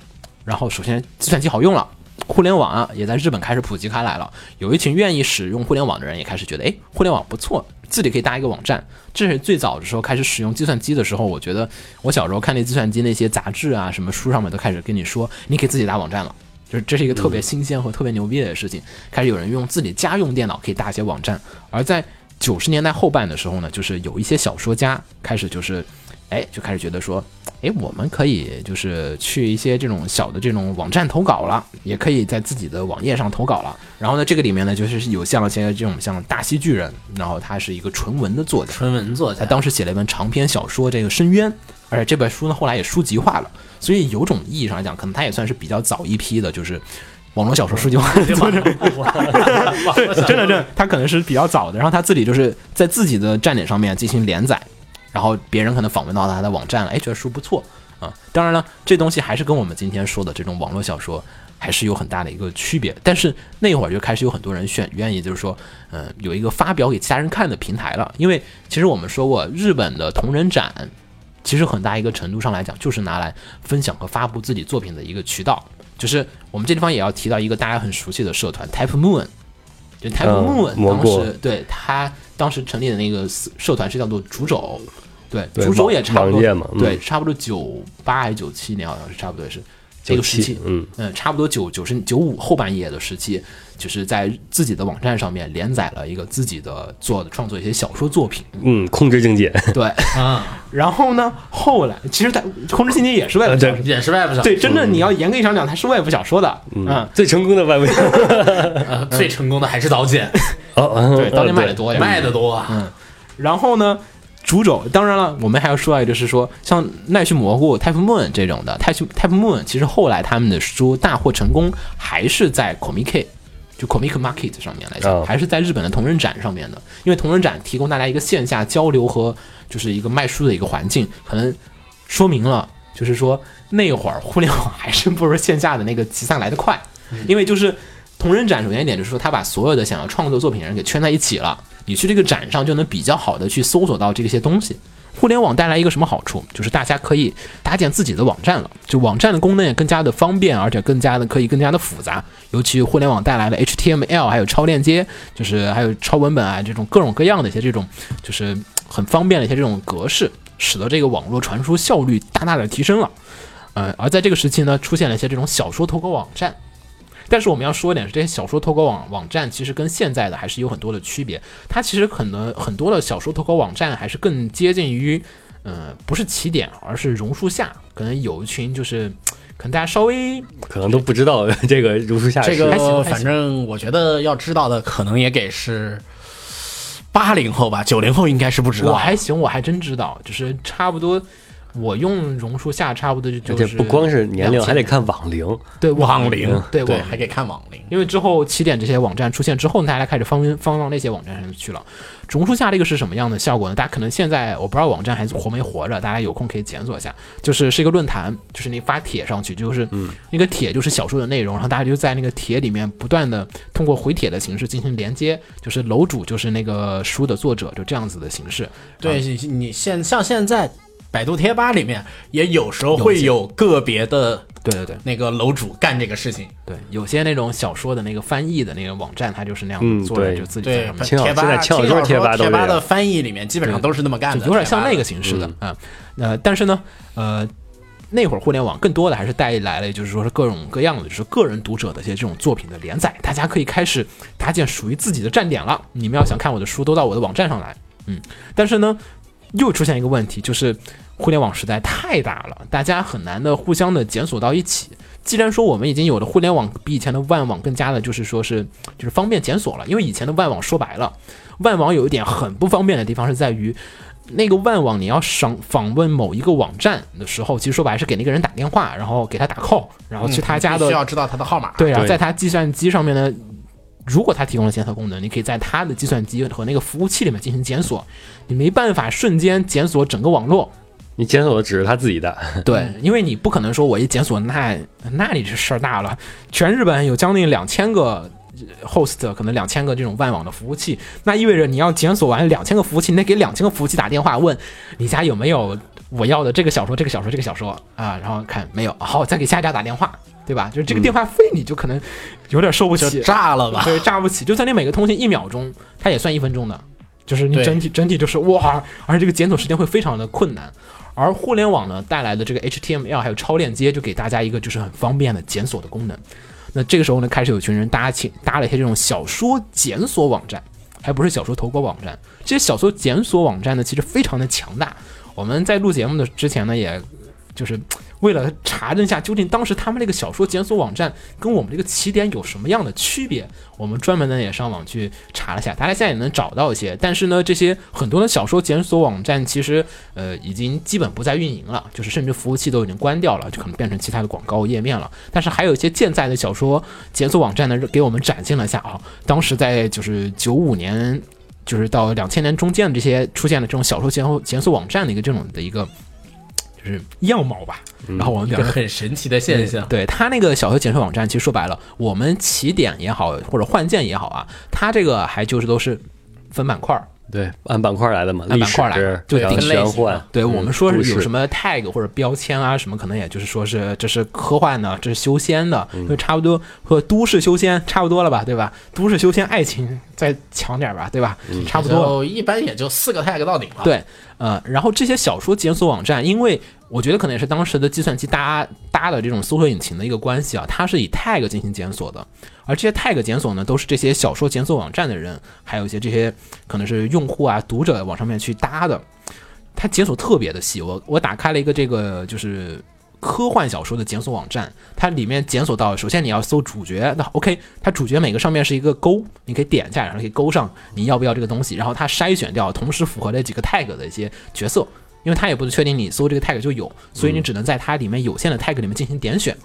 然后首先计算机好用了。互联网啊，也在日本开始普及开来了。有一群愿意使用互联网的人，也开始觉得，哎，互联网不错，自己可以搭一个网站。这是最早的时候开始使用计算机的时候，我觉得我小时候看那计算机那些杂志啊，什么书上面都开始跟你说，你可以自己搭网站了。就是这是一个特别新鲜和特别牛逼的事情，开始有人用自己家用电脑可以搭一些网站。而在九十年代后半的时候呢，就是有一些小说家开始就是，哎，就开始觉得说，哎，我们可以就是去一些这种小的这种网站投稿了，也可以在自己的网页上投稿了。然后呢，这个里面呢，就是有像一些这种像大西巨人，然后他是一个纯文的作家，纯文作家，他当时写了一本长篇小说《这个深渊》，而且这本书呢后来也书籍化了，所以有种意义上来讲，可能他也算是比较早一批的，就是网络小说书籍化。对，真的真的，他可能是比较早的，然后他自己就是在自己的站点上面进行连载，然后别人可能访问到他的网站了，哎，觉得书不错啊。当然了，这东西还是跟我们今天说的这种网络小说还是有很大的一个区别。但是那会儿就开始有很多人选愿意，就是说，嗯、有一个发表给其他人看的平台了。因为其实我们说过，日本的同人展，其实很大一个程度上来讲，就是拿来分享和发布自己作品的一个渠道。就是我们这地方也要提到一个大家很熟悉的社团 Type Moon，就 Type 嗯 Moon 当时对他当时成立的那个社团是叫做竹肘，对，对竹肘也差不多嘛嗯。对，差不多九八还是九七年，好像是差不多是这个时期嗯。嗯，差不多九九十九五后半叶的时期，就是在自己的网站上面连载了一个自己的做的创作一些小说作品，嗯，控制境界，对，啊，然后呢，后来其实在控制境界也是外部对小说也是外部小说对，真正你要严格意义上讲，它是 Web 小说的，嗯，最成功的外微。呃最成功的还是刀剑，哦，对，刀剑卖的的多呀，卖的多嗯，然后呢，主轴当然了，我们还要说到，就是说像奈绪蘑菇、Type Moon 这种的，Type Type Moon 其实后来他们的书大获成功，还是在 Comic 就 Comic Market 上面来讲，哦还是在日本的同人展上面的，因为同人展提供大家一个线下交流和就是一个卖书的一个环境，可能说明了就是说那会儿互联网还是不如线下的那个集散来得快，因为就是同人展，首先一点就是说，他把所有的想要创作作品的人给圈在一起了。你去这个展上就能比较好的去搜索到这些东西。互联网带来一个什么好处？就是大家可以搭建自己的网站了，就网站的功能也更加的方便，而且更加的可以更加的复杂。尤其互联网带来了 HTML，还有超链接，就是还有超文本啊这种各种各样的一些这种，就是很方便的一些这种格式，使得这个网络传输效率大大的提升了。呃，而在这个时期呢，出现了一些这种小说投稿网站。但是我们要说一点是，这些小说投稿网网站其实跟现在的还是有很多的区别。它其实可能很多的小说投稿网站还是更接近于，呃，不是起点，而是榕树下，可能有一群就是，可能大家稍微可能都不知道 这个榕树下这个反正我觉得要知道的可能也给是八零后吧，九零后应该是不知道。我还行，我还真知道，就是差不多。我用榕树下差不多就就是不光是年龄，还得看网龄。对网龄，对，我还可以看网龄。因为之后起点这些网站出现之后，大家开始放放到那些网站上去了。榕树下这个是什么样的效果呢？大家可能现在我不知道网站还活没活着，大家有空可以检索一下。就是是一个论坛，就是你发帖上去，就是那个帖就是小说的内容，然后大家就在那个帖里面不断的通过回帖的形式进行连接，就是楼主就是那个书的作者，就这样子的形式。对你你现像现在百度贴吧里面也有时候会有个别的对对对那个楼主干这个事情。对，有些那种小说的那个翻译的那个网站，它就是那样嗯做的，对就自己在对上面，贴吧现在轻小说贴吧贴吧的翻译里面基本上都是那么干的，有点像那个形式的啊。呃，但是呢，呃，那会儿互联网更多的还是带来了，就是说是各种各样的，就是个人读者的一些这种作品的连载，大家可以开始搭建属于自己的站点了。你们要想看我的书，都到我的网站上来。嗯，但是呢，又出现一个问题，就是互联网时代太大了，大家很难的互相的检索到一起。既然说我们已经有了互联网比以前的万网更加的，就是说是就是方便检索了，因为以前的万网说白了，万网有一点很不方便的地方是在于，那个万网你要上访问某一个网站的时候，其实说白了是给那个人打电话，然后给他打 call，然后去他家的嗯必须要知道他的号码。对，然后在他计算机上面呢，如果他提供了检索功能，你可以在他的计算机和那个服务器里面进行检索，你没办法瞬间检索整个网络。你检索的只是他自己的，对，因为你不可能说我一检索，那那你这事儿大了，全日本有将近两千个。host 可能两千个这种万网的服务器，那意味着你要检索完两千个服务器，你得给两千个服务器打电话问你家有没有我要的这个小说、这个小说、这个小说啊，然后看没有，好，再给下一家打电话，对吧？就是这个电话费你就可能有点受不起，就炸了吧？对，炸不起。就算你每个通信一秒钟，它也算一分钟的，就是你整体整体就是哇，而且这个检索时间会非常的困难。而互联网呢带来的这个 HTML 还有超链接，就给大家一个就是很方便的检索的功能。那这个时候呢，开始有群人搭起搭了一些这种小说检索网站，还不是小说投稿网站。这些小说检索网站呢，其实非常的强大。我们在录节目的之前呢，也就是为了查证一下究竟当时他们那个小说检索网站跟我们这个起点有什么样的区别，我们专门呢也上网去查了一下，大家现在也能找到一些。但是呢，这些很多的小说检索网站其实呃已经基本不再运营了，就是甚至服务器都已经关掉了，就可能变成其他的广告页面了。但是还有一些健在的小说检索网站呢，给我们展现了一下啊，当时在就是九五年。就是到两千年中间的这些出现的这种小说检索检索网站的一个这种的一个就是样貌吧，然后我们表示很神奇的现象。对他那个小说检索网站，其实说白了，我们起点也好，或者换件也好啊，它这个还就是都是分板块儿。对，按板块来的嘛，按板块来就定类型玄幻，对我们说是有什么？tag 或者标签啊，什么可能也就是说是这是科幻的，这是修仙的，就差不多和都市修仙差不多了吧，对吧？都市修仙爱情再强点吧，对吧？差不多一般也就四个 tag 到顶了。，对，呃，然后这些小说检索网站，因为我觉得可能也是当时的计算机搭搭的这种搜索引擎的一个关系啊，它是以 tag 进行检索的，而这些 tag 检索呢，都是这些小说检索网站的人，还有一些这些可能是用户啊、读者往上面去搭的，它检索特别的细。我我打开了一个这个就是。科幻小说的检索网站，它里面检索到，首先你要搜主角，那 OK，它主角每个上面是一个勾，你可以点一下，然后可以勾上你要不要这个东西，然后它筛选掉同时符合这几个 tag 的一些角色，因为它也不是确定你搜这个 tag 就有，所以你只能在它里面有限的 tag 里面进行点选，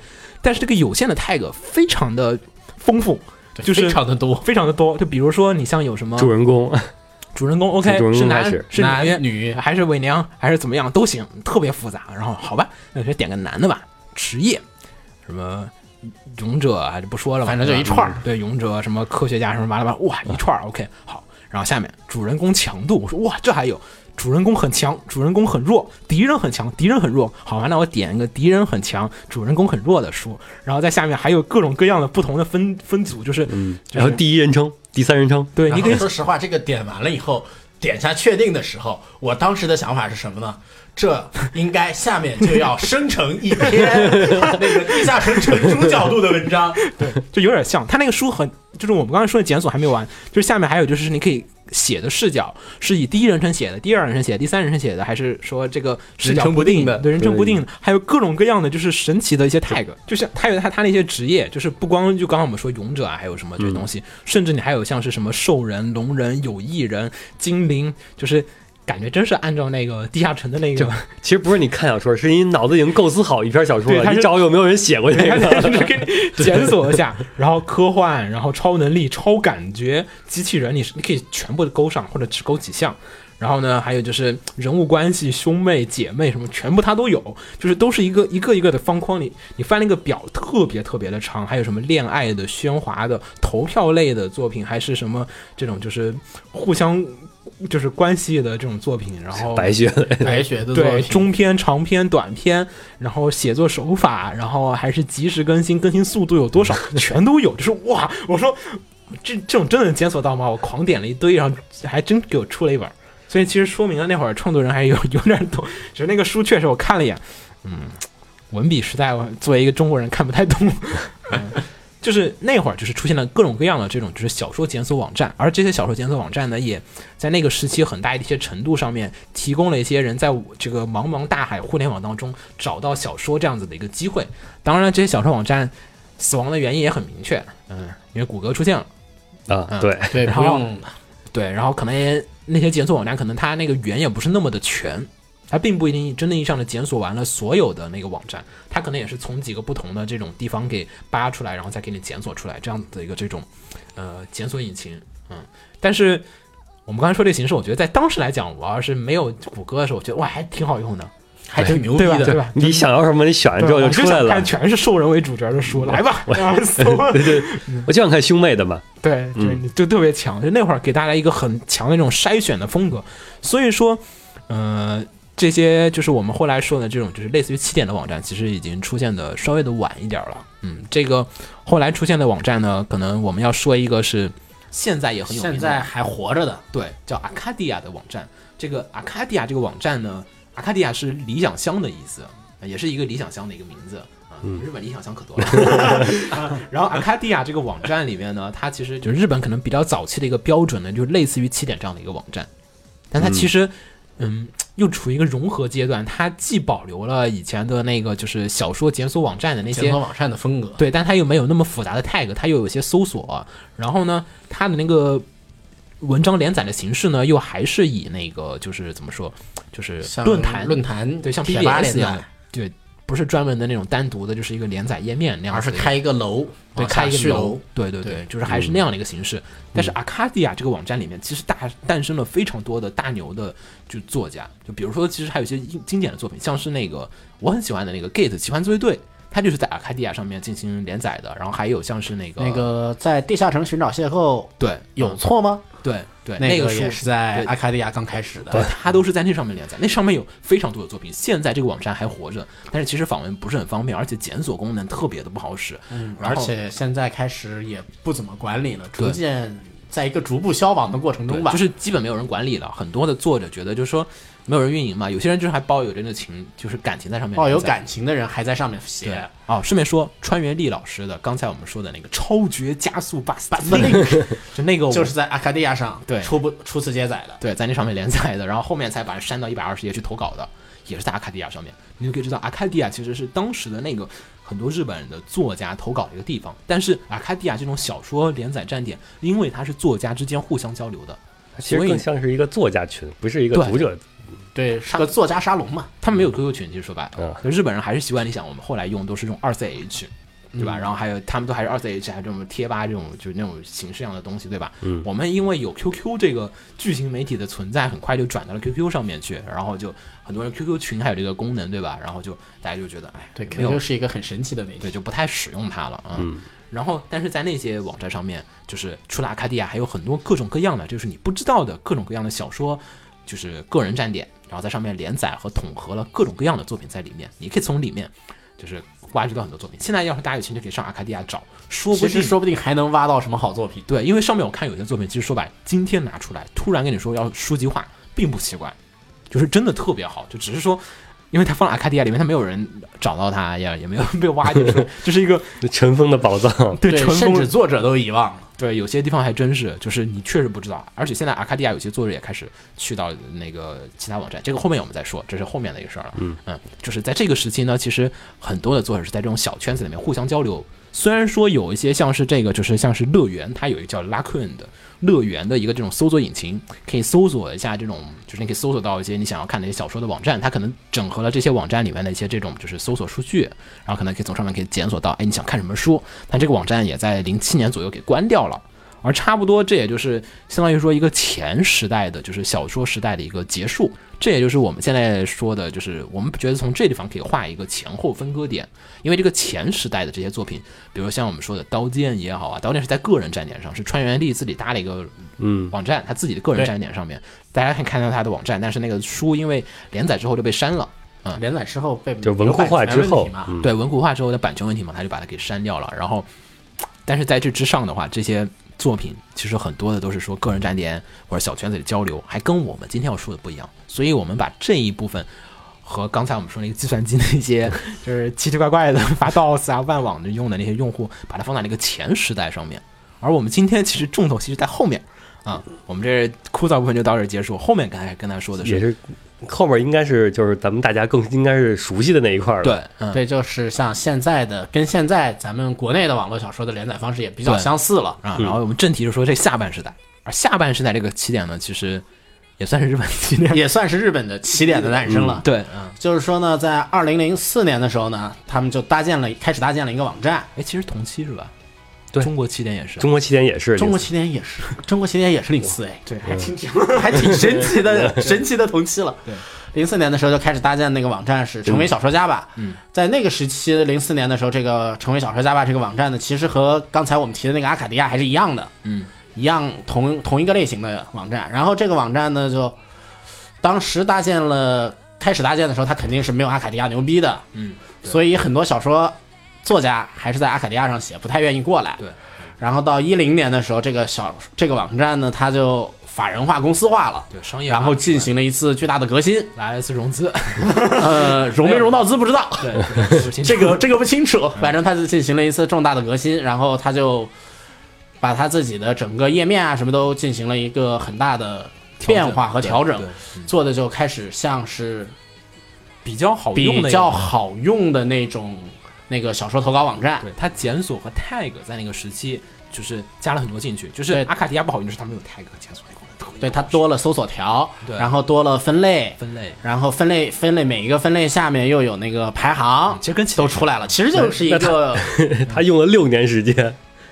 但是这个有限的 tag 非常的丰富，就是非常的多。非常的多，就比如说你像有什么主人公，主人公 OK 主人公是男是女男女还是伪娘还是怎么样都行，特别复杂。然后好吧，那就点个男的吧，职业什么勇者啊就不说了吧，反正就一串对，勇者什么科学家什么巴拉巴拉，哇，一串儿 OK 好。然后下面主人公强度，我说哇这还有。主人公很强，主人公很弱，敌人很强，敌人很弱。好吧，那我点一个敌人很强，主人公很弱的书，然后在下面还有各种各样的不同的分分组，就是，嗯，就是然后第一人称、第三人称，对，你可以说实话，这个点完了以后，点下确定的时候，我当时的想法是什么呢？这应该下面就要生成一篇 那个地下城城主角度的文章。对就有点像他那个书很，就是我们刚才说的检索还没有完，就是下面还有就是你可以写的视角是以第一人称写的，第二人称写的，第三人称写的，还是说这个视角人称不定的对人称不定的，还有各种各样的就是神奇的一些 tag，就是他有他他那些职业，就是不光就刚刚我们说勇者啊，还有什么这些东西，甚至你还有像是什么兽人、龙人、有翼人、精灵，就是。感觉真是按照那个地下城的那个，其实不是你看小说，是你脑子已经构思好一篇小说了，你找有没有人写过 这个？就给你检索一下，然后科幻，然后超能力、超感觉、机器人，你是你可以全部勾上，或者只勾几项。然后呢，还有就是人物关系、兄妹姐妹什么，全部它都有，就是都是一个 一个一个的方框里，你翻那个表特别特别的长，还有什么恋爱的、喧哗的、投票类的作品，还是什么这种就是互相就是关系的这种作品，然后白学类，白雪的对中篇、长篇、短篇，然后写作手法，然后还是及时更新，更新速度有多少，全都有。就是哇，我说这这种真的能检索到吗？我狂点了一堆，然后还真给我出了一本。所以其实说明了那会儿创作人还有有点懂，只是那个书确实我看了一眼，嗯，文笔实在我作为一个中国人看不太懂。嗯就是那会儿，就是出现了各种各样的这种就是小说检索网站，而这些小说检索网站呢，也在那个时期很大一些程度上面提供了一些人在这个茫茫大海互联网当中找到小说这样子的一个机会。当然，这些小说网站死亡的原因也很明确，嗯，因为谷歌出现了，啊，对，对，然后对，然后可能也那些检索网站可能它那个源也不是那么的全，它并不一定真正意义上的检索完了所有的那个网站，它可能也是从几个不同的这种地方给扒出来，然后再给你检索出来这样的一个这种呃检索引擎，嗯，但是我们刚才说这个形式，我觉得在当时来讲，我要是没有谷歌的时候，我觉得哇还挺好用的，还挺牛逼对吧？对。吧？你想要什么，你选完之后就出来了看。全是兽人为主角的书，来吧，然后搜我就想看兄妹的嘛，对对，嗯就特别强，就那会儿给大家一个很强的那种筛选的风格，所以说，呃，这些就是我们后来说的这种，就是类似于起点的网站，其实已经出现的稍微的晚一点了。嗯，这个后来出现的网站呢，可能我们要说一个是现在也很有名，现在还活着的，对叫阿卡迪亚的网站。这个阿卡迪亚这个网站呢，阿卡迪亚是理想乡的意思，也是一个理想乡的一个名字。啊，日本理想乡可多了。啊 然后阿卡迪亚这个网站里面呢，它其实就是日本可能比较早期的一个标准呢，就是类似于起点这样的一个网站，但它其实嗯又处于一个融合阶段，它既保留了以前的那个就是小说检索网站的那些检索网站的风格。对，但它又没有那么复杂的 tag，它又有些搜索，然后呢，它的那个文章连载的形式呢，又还是以那个就是怎么说，就是像论坛论坛对，像 BBS 一样连载，对，不是专门的那种单独的，就是一个连载页面那样而是开一个楼，对，开一个楼，，对对对，对。就是还是那样的一个形式。但是阿卡迪亚这个网站里面，其实大诞生了非常多的大牛的就作家，就比如说，其实还有一些经经典的作品，像是那个我很喜欢的那个 Gate 奇幻自卫队，它就是在阿卡迪亚上面进行连载的。然后还有像是那个那个在地下城寻找邂逅对有错吗？对对那个书也是在对阿卡迪亚刚开始的。对，它都是在那上面连载，那上面有非常多的作品。现在这个网站还活着，但是其实访问不是很方便，而且检索功能特别的不好使。嗯，而且现在开始也不怎么管理了，逐渐在一个逐步消亡的过程中吧。就是基本没有人管理了。很多的作者觉得，就是说没有人运营嘛，有些人就是还抱有这个情，就是感情在上面。抱有。感情的人还在上面写对，哦，顺便说，川原丽老师的刚才我们说的那个超绝加速 bus，Bus Link 就那个就是在阿卡迪亚上对初不初次接载的。对，在那上面连载的，然后后面才把它删到一百二十页去投稿的，也是在阿卡迪亚上面。你就可以知道，阿卡迪亚其实是当时的那个很多日本人的作家投稿的一个地方。但是阿卡迪亚这种小说连载站点，因为它是作家之间互相交流的，其实所以更像是一个作家群，不是一个读者。对，是个作家沙龙嘛。他们没有 QQ 群，其实说白了，嗯日本人还是习惯，你想我们后来用都是用二 CH。对吧？然后还有他们都还是二 CH，还有这种贴吧这种就是那种形式样的东西，对吧？嗯我们因为有 QQ 这个巨型媒体的存在，很快就转到了 QQ 上面去，然后就很多人 QQ 群还有这个功能，对吧？然后就大家就觉得，哎，对，QQ 是一个很神奇的媒体。对，就不太使用它了啊。嗯然后，但是在那些网站上面，就是除了阿卡迪亚，还有很多各种各样的，就是你不知道的各种各样的小说，就是个人站点，然后在上面连载和统合了各种各样的作品在里面。你可以从里面就是挖掘到很多作品。现在要是大家有兴趣，可以上阿卡迪亚找，说不定说不定还能挖到什么好作品。对，因为上面我看有些作品，其实说白，今天拿出来，突然跟你说要书籍化，并不奇怪，就是真的特别好，就只是说，因为他放在阿卡迪亚里面，他没有人找到他，也也没有 被挖掘出来，就是一个尘封的宝藏对尘甚封至作者都遗忘了。对，有些地方还真是，就是你确实不知道，而且现在阿卡迪亚有些作者也开始去到那个其他网站，这个后面我们再说，这是后面的一个事儿了。嗯嗯就是在这个时期呢，其实很多的作者是在这种小圈子里面互相交流。虽然说有一些像是这个，就是像是乐园，它有一个叫 Lacun 的乐园的一个这种搜索引擎，可以搜索一下这种，就是你可以搜索到一些你想要看的一些小说的网站，它可能整合了这些网站里面的一些这种就是搜索数据，然后可能可以从上面可以检索到，哎，你想看什么书？但这个网站也在零七年左右给关掉了。而差不多，这也就是相当于说一个前时代的，就是小说时代的一个结束。这也就是我们现在说的，就是我们觉得从这地方可以画一个前后分割点，因为这个前时代的这些作品，比如像我们说的《刀剑》也好啊，《刀剑》是在个人站点上，是川原丽自己搭了一个嗯，网站，他自己的个人站点上面，大家可以看到他的网站，但是那个书因为连载之后就被删了。嗯连载之后被就文库化之后对文库化之后的版权问题嘛，他就把它给删掉了。然后，但是在这之上的话，这些作品其实很多的都是说个人站点或者小圈子里交流，还跟我们今天要说的不一样。所以我们把这一部分和刚才我们说那个计算机那些 就是奇奇怪怪的 发 DOS 啊、万网的用的那些用户，把它放在那个前时代上面。而我们今天其实重头戏是在后面啊，我们这枯燥部分就到这儿结束。后面刚才跟他说的，是后面应该是就是咱们大家更应该是熟悉的那一块儿了。对，嗯，这就是像现在的，跟现在咱们国内的网络小说的连载方式也比较相似了。啊，然后我们正题就说这下半时代，而下半时代这个起点呢，其实也算是日本起点。也算是日本的起点的诞生了。对，嗯，就是说呢，在二零零四年的时候呢，他们就搭建了，开始搭建了一个网站。哎，其实同期是吧？对中国起点也是。中国起点也是中国起点也是，中国起点也是零四哎，对还挺 还挺神奇的，神奇的同期了。对，零四年的时候就开始搭建那个网站是成为小说家吧。嗯，在那个时期，零四年的时候，这个成为小说家吧这个网站呢，其实和刚才我们提的那个阿卡迪亚还是一样的。嗯，一样同同一个类型的网站。然后这个网站呢，就当时搭建了，开始搭建的时候，它肯定是没有阿卡迪亚牛逼的。嗯，所以很多小说作家还是在阿卡迪亚上写，不太愿意过来。对。然后到一零年的时候，这个小这个网站呢，它就法人化、公司化了，对商业化，然后进行了一次巨大的革新。来一次融资。呃，融没融到资不知道，对，这个这个不清楚。反正它是进行了一次重大的革新，然后他就把他自己的整个页面啊什么都进行了一个很大的变化和调整做的就开始像是比较好用的比较。好用的那种那个小说投稿网站。对，它检索和 tag 在那个时期就是加了很多进去，就是对阿卡迪亚不好用，就是它没有 tag 和检索的功能对，它多了搜索条，对然后多了分类，分类，然后分类分类每一个分类下面又有那个排行，其实跟起都出来了。其实就是一个 他用了六年时间，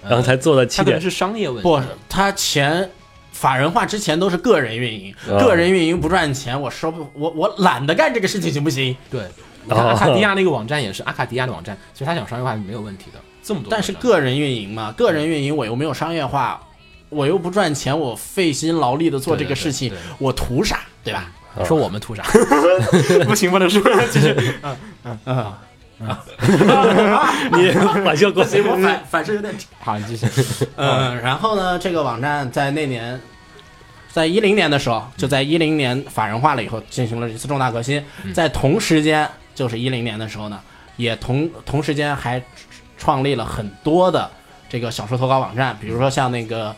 然后才做到七点。它可能是商业问题。不，他前法人化之前都是个人运营，哦个人运营不赚钱，我收不我我懒得干这个事情行不行？对，你看阿卡迪亚那个网站也是阿卡迪亚的网站，其实他想商业化是没有问题的，这么多。但是个人运营嘛，个人运营我又没有商业化，我又不赚钱，我费心劳力的做这个事情对对对对，我图啥？对吧？说我们图啥？不行，不能说，就 是嗯，你把效果不行，我反反射有点好，你继续。嗯，然后呢，这个网站在那年，在一零年的时候，就在一零年法人化了以后，进行了一次重大革新。在同时间，就是一零年的时候呢，也同同时间还创立了很多的这个小说投稿网站，比如说像那个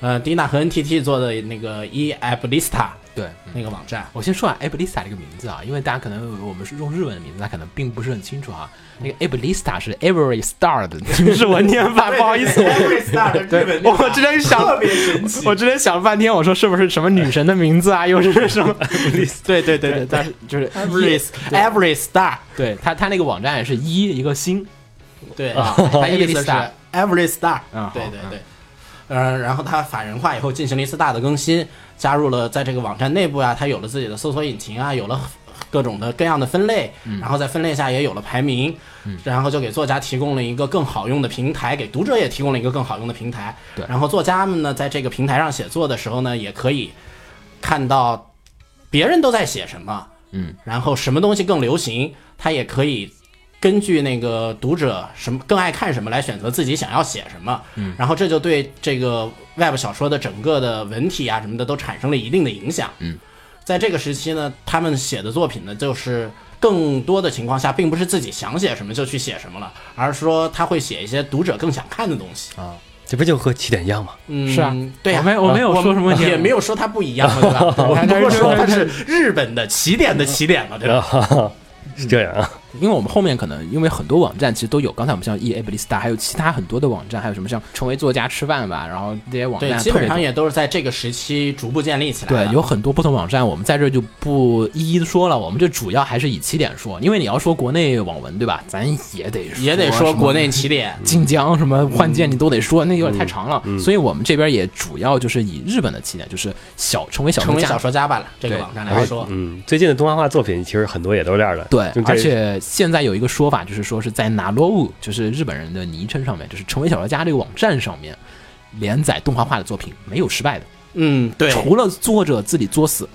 呃蒂娜和 NTT 做的那个 e a b l i s t a 对，那个网站。我先说下 Ablista 这个名字啊，因为大家可能我们是用日文的名字，他可能并不是很清楚啊。那个 Ablista 是 Every Star 的 日文念法，不好意思。对，我之前想，特别神奇。我之前想了半天，我说是不是什么女神的名字啊，又是什么？对对对对，但是就是 Every every star，对他他那个网站也是一一个星，对啊它意思是 Every star every star，啊好对对对。呃，然后它法人化以后进行了一次大的更新，加入了在这个网站内部啊，它有了自己的搜索引擎啊，有了各种的各样的分类，嗯然后在分类下也有了排名，然后就给作家提供了一个更好用的平台，给读者也提供了一个更好用的平台。对然后作家们呢，在这个平台上写作的时候呢，也可以看到别人都在写什么，嗯，然后什么东西更流行，他也可以根据那个读者什么更爱看什么来选择自己想要写什么，嗯，然后这就对这个 Web 小说的整个的文体啊什么的都产生了一定的影响，嗯，在这个时期呢，他们写的作品呢，就是更多的情况下，并不是自己想写什么就去写什么了，而是说他会写一些读者更想看的东西啊。这不就和起点一样吗？嗯，是啊对呀、我没我没有说什么问题也没有说它不一样，对吧？我们不过说它是日本的起点的起点嘛，对吧？是这样啊，因为我们后面可能因为很多网站其实都有，刚才我们像 e a b l i s t a，还有其他很多的网站，还有什么像成为作家吃饭吧，然后这些网，站基本上也都是在这个时期逐步建立起来的。对，有很多不同网站，我们在这儿就不一一说了，我们就主要还是以起点说，因为你要说国内网文对吧，咱也得也得说国内起点。晋江什么换剑你都得说，那有点太长了，嗯所以我们这边也主要就是以日本的起点，就是小成为小说家成为小说家吧了，这个网站来说，嗯，最近的动画化作品其实很多也都是这样的。对而且现在有一个说法，就是说是在 Narowu，就是日本人的昵称上面，就是成为小说家这个网站上面连载动画化的作品没有失败的，嗯，对，除了作者自己作死。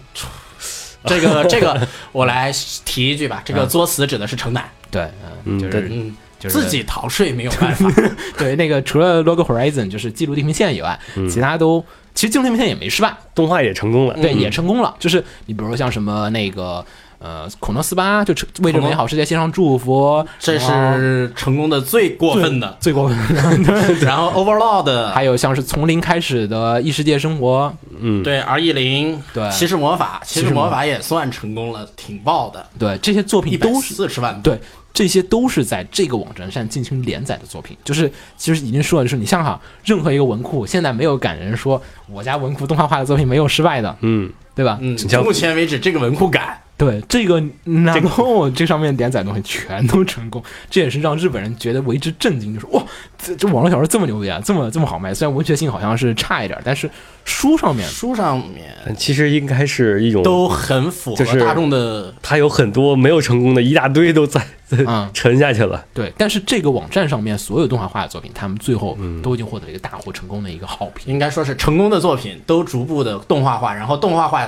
这个这个我来提一句吧，这个作死指的是城南，对，嗯，就是嗯，就是自己逃税没有办法，对那个除了 Log Horizon 就是记录地平线以外，其他都其实记录地平线也没失败，动画也成功了。对，也成功了。就是你比如说像什么那个呃孔诺斯巴，就成为这美好世界献上祝福，这是成功的最过分的。最过分的。然后 Overlord 还有像是从零开始的异世界生活，嗯，对 R E 零，对骑士魔法，骑士士魔魔法也算成功了，挺爆的，对这些作品都是四十万。对，这些都是在这个网站上进行连载的作品。就是其实已经说了，就是你像哈，任何一个文库现在没有敢人说我家文库动画化的作品没有失败的，嗯，对吧？嗯，目前为止这个文库感，对这个，然后这上面连载的东西全都成功，这也是让日本人觉得为之震惊，就是哇，这这网络小说这么牛逼啊，这么这么好卖。虽然文学性好像是差一点，但是书上面书上面其实应该是一种，都很符合大众的。它有很多没有成功的一大堆都在 嗯 沉下去了。对，但是这个网站上面所有动画化的作品，他们最后嗯都已经获得了一个大获成功的一个好评。应该说是成功的作品都逐步的动画化，然后动画化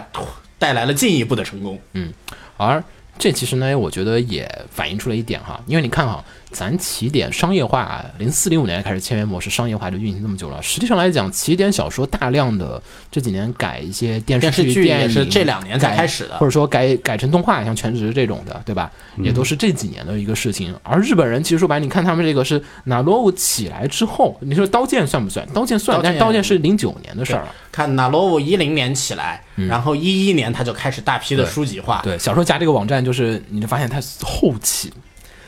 带来了进一步的成功。嗯而这其实呢，我觉得也反映出了一点哈，因为你看哈，咱起点商业化，零四零五年开始签约模式商业化就运行这么久了。实际上来讲，起点小说大量的这几年改一些电视剧、电视剧这两年才开始的或者说改改成动画，像全职这种的，对吧？也都是这几年的一个事情。而日本人其实说白了，你看他们这个是哪罗乌起来之后，你说刀剑算不算？刀剑算，但是刀剑是零九年的事儿了。看纳罗乌一零年起来，然后一一年他就开始大批的书籍化。对，小说家这个网站就是你就发现它后期，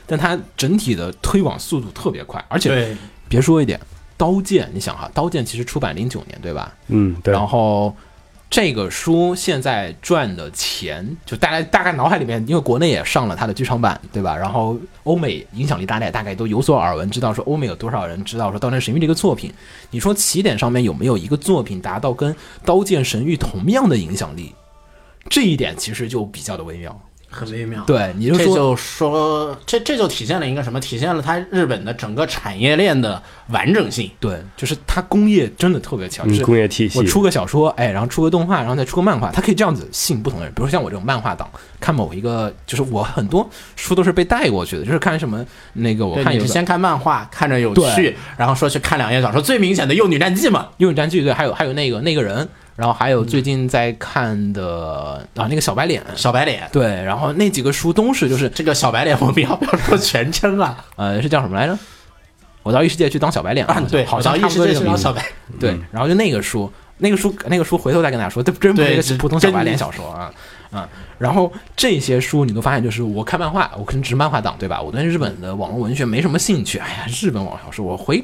但它整体的推广速度特别快，而且，别说一点，刀剑，你想哈，刀剑其实出版零九年对吧？嗯，对。然后这个书现在赚的钱，就大家大概脑海里面，因为国内也上了它的剧场版，对吧？然后欧美影响力大家大概都有所耳闻，知道说欧美有多少人知道说《刀剑神域》这个作品。你说起点上面有没有一个作品达到跟《刀剑神域》同样的影响力？这一点其实就比较的微妙。很微妙。对，你就说这就说这这就体现了一个什么？体现了它日本的整个产业链的完整性。对，就是它工业真的特别强，就嗯是工业体系我出个小说，哎，然后出个动画，然后再出个漫画，它可以这样子吸引不同的人。比如说像我这种漫画党，看某一个，就是我很多书都是被带过去的，就是看什么那个我，看有个你是先看漫画，看着有趣，然后说去看两页小说。最明显的《幼女战记》嘛，《幼女战记》对，还有还有那个那个人，然后还有最近在看的啊那个小白脸，小白脸。对，然后那几个书都是就是这个小白脸，我们要不要说全称啊？呃是叫什么来着？我到异世界去当小白脸啊，对，好像异世界去当小白。对，然后就那个书，那个书，那个书，回头再跟大家说，这真不是一个普通小白脸小说啊啊。然后这些书你都发现，就是我看漫画，我可能只是漫画党，对吧？我对日本的网络文学没什么兴趣。哎呀，日本网络小说，我回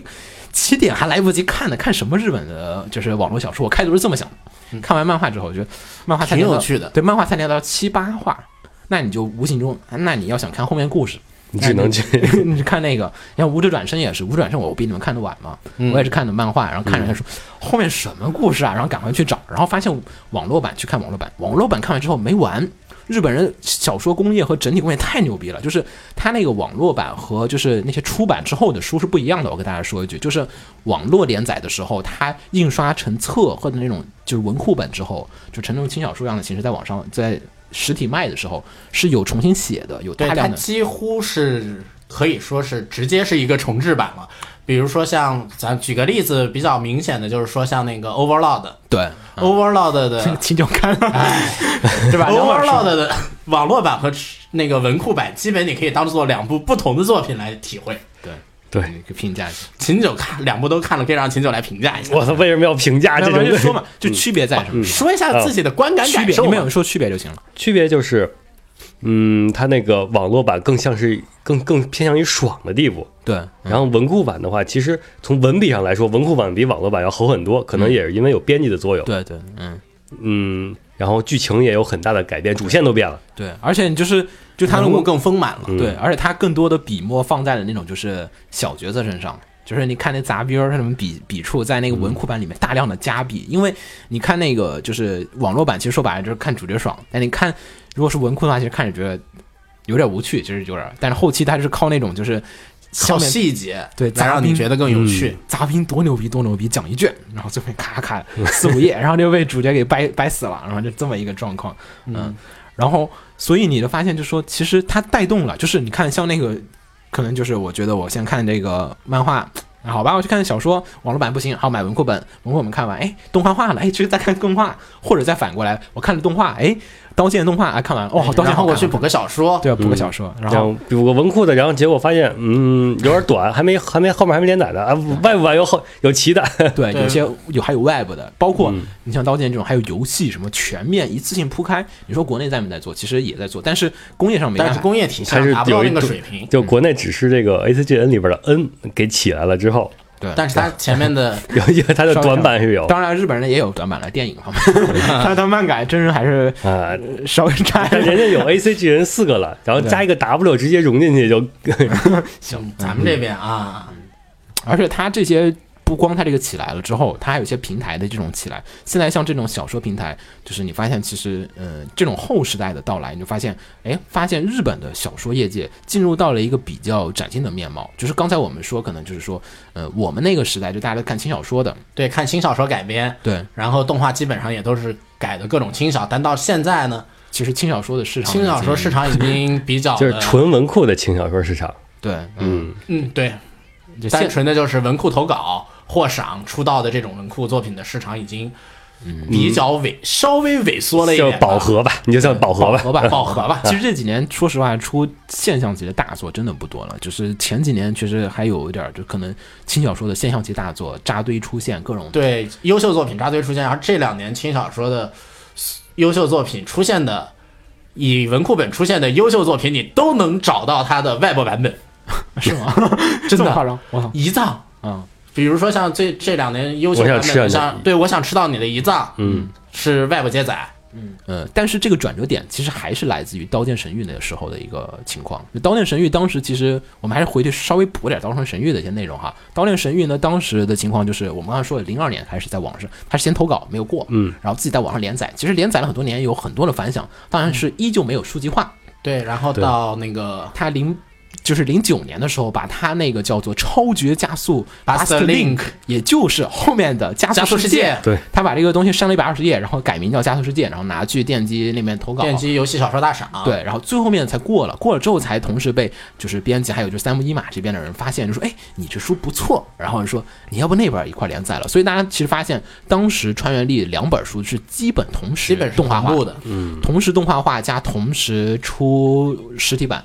起点还来不及看呢，看什么日本的就是网络小说？我开头是这么想的，看完漫画之后，我觉得漫画才挺有趣的。对，漫画才连到七八话，那你就无形中，那你要想看后面故事，你只能去 你看那个，你看《无者转身》也是，《无者转身》我比你们看的晚嘛，我也是看的漫画，然后看着他说、后面什么故事啊，然后赶快去找，然后发现网络版去看网络版，网络版看完之后没完。日本人小说工业和整体工业太牛逼了，就是他那个网络版和就是那些出版之后的书是不一样的。我跟大家说一句，就是网络连载的时候，它印刷成册或者那种就是文库本之后，就成那种轻小说一样的形式，在网上在实体卖的时候是有重新写的，有，大量的几乎是可以说是直接是一个重制版了。比如说像咱举个例子，比较明显的就是说像那个 Overload，。对，Overload 的秦九看，对吧两本书？Overlord 的网络版和那个文库版，基本你可以当做两部不同的作品来体会。对，你可以评价一下。秦九看两部都看了，可以让秦九来评价一下，我操，为什么要评价这种？就说嘛，就区别在什么？说一下自己的观感区别，感受嘛。你们有说区别就行了。区别就是，嗯，它那个网络版更像是更更偏向于爽的地步，对，然后文库版的话，其实从文笔上来说，文库版比网络版要好很多，可能也是因为有编辑的作用。对对，嗯，嗯，然后剧情也有很大的改变，主线都变了。对，而且你就是就它人物更丰满了。嗯对，而且它更多的笔墨放在了那种就是小角色身上。就是你看那杂兵儿，他们笔笔触在那个文库版里面大量的加笔，因为你看那个就是网络版，其实说白了就是看主角爽，但你看如果是文库的话，其实看着觉得有点无趣，其实有点，但是后期他是靠那种就是靠细节对才让你觉得更有趣。杂兵多牛逼多牛逼，讲一卷，然后最后咔咔 四五页，然后就被主角给掰掰死了，然后就这么一个状况，嗯，然后所以你就发现，就是说其实它带动了，就是你看像那个，可能就是我觉得我先看这个漫画。好吧，我去看小说，网络版不行，好买文库本，文库本看完，哎，动画化了，哎，其实再看动画，或者再反过来，我看了动画，哎，刀剑动画啊看完，哦，刀剑然后我去补个小说，对，补个小说，然后补个文库的，然后结果发现，嗯，有点短，还没还没后面还没连载呢啊，外部版有后有齐的，对，有些有还有 Web 的，包括嗯你像刀剑这种，还有游戏什么全面一次性铺开。你说国内在没在做？其实也在做，但是工业上没办法。但是工业体系它是上达不到那个有一个水平。就国内只是这个 A C G N 里边的 N 给起来了之后，对，但是他前面的 有一个它的短板是有。当然日本人也有短板了，电影方面，但是他漫改真人还是啊，呃稍微差一但点。人家有 A C G 人四个了，然后加一个 W 直接融进去就，行，咱们这边啊，而且他这些不光它这个起来了之后，它还有一些平台的这种起来。现在像这种小说平台，就是你发现其实，呃，这种后时代的到来，你就发现，哎，发现日本的小说业界进入到了一个比较崭新的面貌。就是刚才我们说，可能就是说，呃，我们那个时代就大家都看轻小说的，对，看轻小说改编，对，然后动画基本上也都是改的各种轻小，但到现在呢，其实轻小说的市场，轻小说市，场已经比较就是纯文库的轻小说市场。对，嗯，嗯，对，就单纯的就是文库投稿获赏出道的这种文库作品的市场已经比较萎，稍微萎缩了一点吧，饱和吧，你就算饱和吧。饱和吧，饱和吧。其实这几年，说实话，出现象级的大作真的不多了。就是前几年确实还有一点儿，就可能轻小说的现象级大作扎堆出现，各种对优秀作品扎堆出现，而这两年轻小说的优秀作品出现的，以文库本出现的优秀作品，你都能找到它的外部版本。是吗？真的？我操！遗葬，嗯，比如说像这这两年优秀我想版本的，吃啊像对我想吃到你的胰脏，嗯，是外部接载，嗯。呃，但是这个转折点其实还是来自于《刀剑神域》那个时候的一个情况。《刀剑神域》当时其实我们还是回去稍微补点《刀剑神域》的一些内容哈。《刀剑神域》呢，当时的情况就是我们刚才说的，零二年开始在网上，他是先投稿没有过，嗯，然后自己在网上连载，其实连载了很多年，有很多的反响，当然是依旧没有书籍化。对，然后到那个他零就是零九年的时候，把他那个叫做超绝加速 Buster Link 也就是后面的加加速世界。速世界，对。他把这个东西删了一百二十页，然后改名叫加速世界，然后拿去电机那边投稿。电机游戏小说大赏，对，然后最后面才过了，过了之后才同时被就是编辑还有就是三木一马这边的人发现，就说哎你这书不错，然后说你要不那边一块连载了，所以大家其实发现当时穿越力两本书是基本同时基本是动画化同步的，同时动画化加同时出实体版，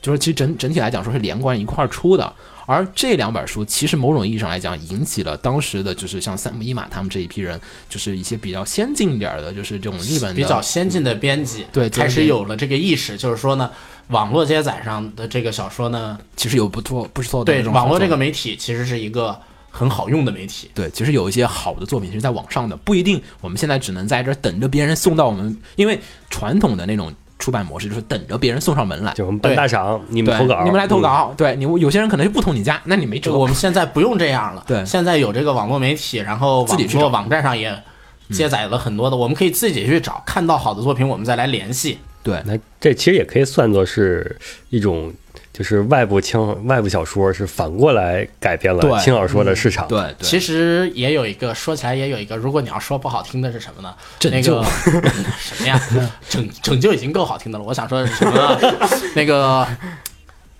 就是其实整整体来讲说是连贯一块儿出的。而这两本书其实某种意义上来讲，引起了当时的就是像三木一马他们这一批人，就是一些比较先进一点儿的，就是这种日本比较先进的编辑，对开始有了这个意识，就是说呢，网络接载上的这个小说呢，其实有不错不错的对网络这个媒体其实是一个很好用的媒体。对，其实有一些好的作品是在网上的，不一定我们现在只能在这儿等着别人送到我们，因为传统的那种出版模式就是等着别人送上门来，就我们办大赏，你们对投稿，你们来投嗯。稿，对你有些人可能就不投你家，那你没辙。我们现在不用这样了，对现在有这个网络媒体，然后自己去做网络网站上也接载了很多的，我们可以自己去找，看到好的作品我们再来联系。对那这其实也可以算作是一种，就是外部轻外部小说是反过来改变了对轻小说的市场。对对，其实也有一个说起来也有一个，如果你要说不好听的是什么呢？那拯救个 什么呀？拯拯救已经够好听的了，我想说的是什么呢？那个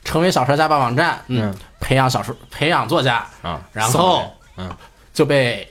成为小说家吧网站，嗯嗯，培养小说培养作家，啊，然后嗯就被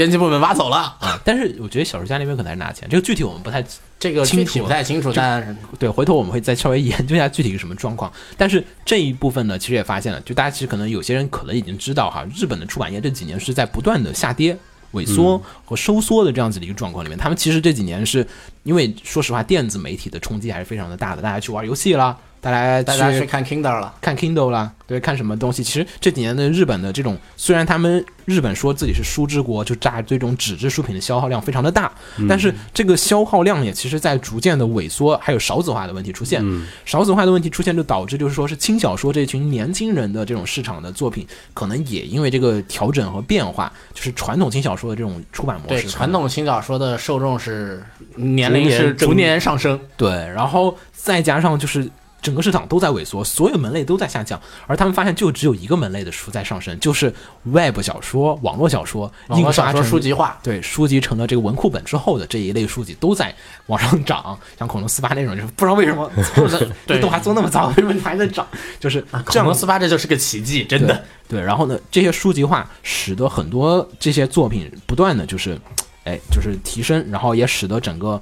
编辑部门挖走了。啊，但是我觉得小说家那边可能还是拿钱，这个具体我们不太这个具体不太清楚，但是对，回头我们会再稍微研究一下具体是什么状况。但是这一部分呢，其实也发现了，就大家其实可能有些人可能已经知道哈，日本的出版业这几年是在不断的下跌。萎缩和收缩的这样子的一个状况里面，他们其实这几年是因为说实话，电子媒体的冲击还是非常的大的。大家去玩游戏啦，大家大家去看 Kindle 了。看 Kindle 了，对，看什么东西？其实这几年的日本的这种，虽然他们日本说自己是书之国，就炸这种纸质书品的消耗量非常的大，但是这个消耗量也其实在逐渐的萎缩，还有少子化的问题出现。少子化的问题出现，就导致就是说是轻小说这群年轻人的这种市场的作品，可能也因为这个调整和变化，就是传统轻小说的这种出版模对，式，传统轻小说的受众是年龄是逐年上升，对，然后再加上就是整个市场都在萎缩，所有门类都在下降，而他们发现就只有一个门类的书在上升，就是 Web 小说、网络小说、印刷成书籍化。对，书籍成了这个文库本之后的这一类书籍都在往上涨，像恐龙四八那种，就是不知道为什么这 对动画做那么早，为什么还在涨？就是这样恐龙四八这就是个奇迹，真的。对，然后呢，这些书籍化使得很多这些作品不断的就是，哎，就是提升，然后也使得整个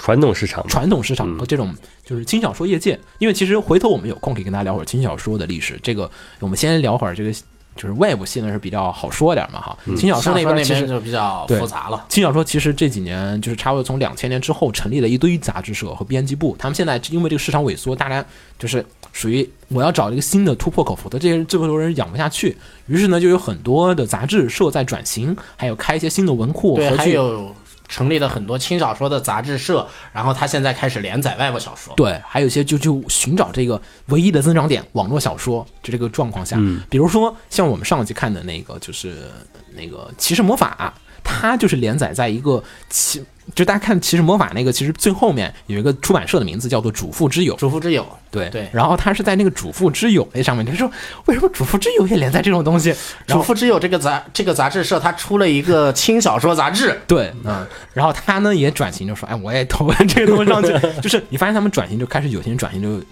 传统市场传统市场和这种就是轻小说业界，因为其实回头我们有空可以跟大家聊会儿轻小说的历史。这个我们先聊会儿这个，就是 Web 现在是比较好说点嘛哈。轻小说小说那那边其实边就比较复杂了。轻小说其实这几年就是差不多从两千年之后成立了一堆杂志社和编辑部，他们现在因为这个市场萎缩，大家就是属于我要找一个新的突破口，否则这些这么多人养不下去。于是呢，就有很多的杂志社在转型，还有开一些新的文库对，还有成立了很多轻小说的杂志社，然后他现在开始连载外国小说。对，还有一些就就寻找这个唯一的增长点，网络小说就这个状况下，比如说像我们上期看的那个，就是那个《骑士魔法》，它就是连载在一个骑，就大家看《其实魔法》那个，其实最后面有一个出版社的名字叫做主妇之友，主妇之友，对对。然后他是在那个主妇之友那上面，他说为什么主妇之友也连载这种东西？然后主妇之友这个杂这个杂志社，他出了一个轻小说杂志。对，嗯，然后他呢也转型，就说，哎，我也投这个东西上去，就是你发现他们转型就开始有些人转型就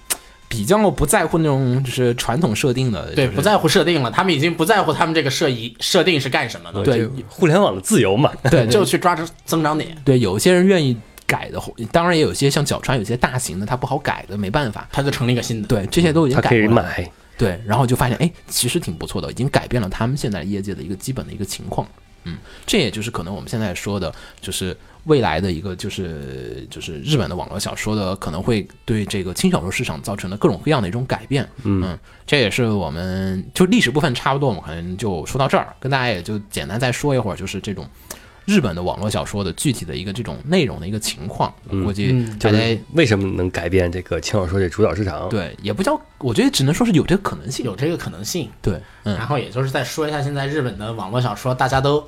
比较不在乎那种就是传统设定的，对，不在乎设定了，他们已经不在乎他们这个设一设定是干什么的，对互联网的自由嘛，对对就去抓住增长点，对，有些人愿意改的，当然也有些像角川，有些大型的它不好改的，没办法。他就成立一个新的。对，这些都已经他可以改过来了。买。对，然后就发现，哎，其实挺不错的，已经改变了他们现在业界的一个基本的一个情况。嗯，这也就是可能我们现在说的，就是未来的一个，就是就是日本的网络小说的可能会对这个轻小说市场造成的各种各样的一种改变。嗯，这也是我们就历史部分差不多，我们可能就说到这儿，跟大家也就简单再说一会儿，就是这种日本的网络小说的具体的一个这种内容的一个情况。我估计大家、就是为什么能改变这个轻小说这主导市场？，对也不叫，我觉得只能说是有这个可能性。有这个可能性。对，嗯然。后也就是再说一下，现在日本的网络小说大家都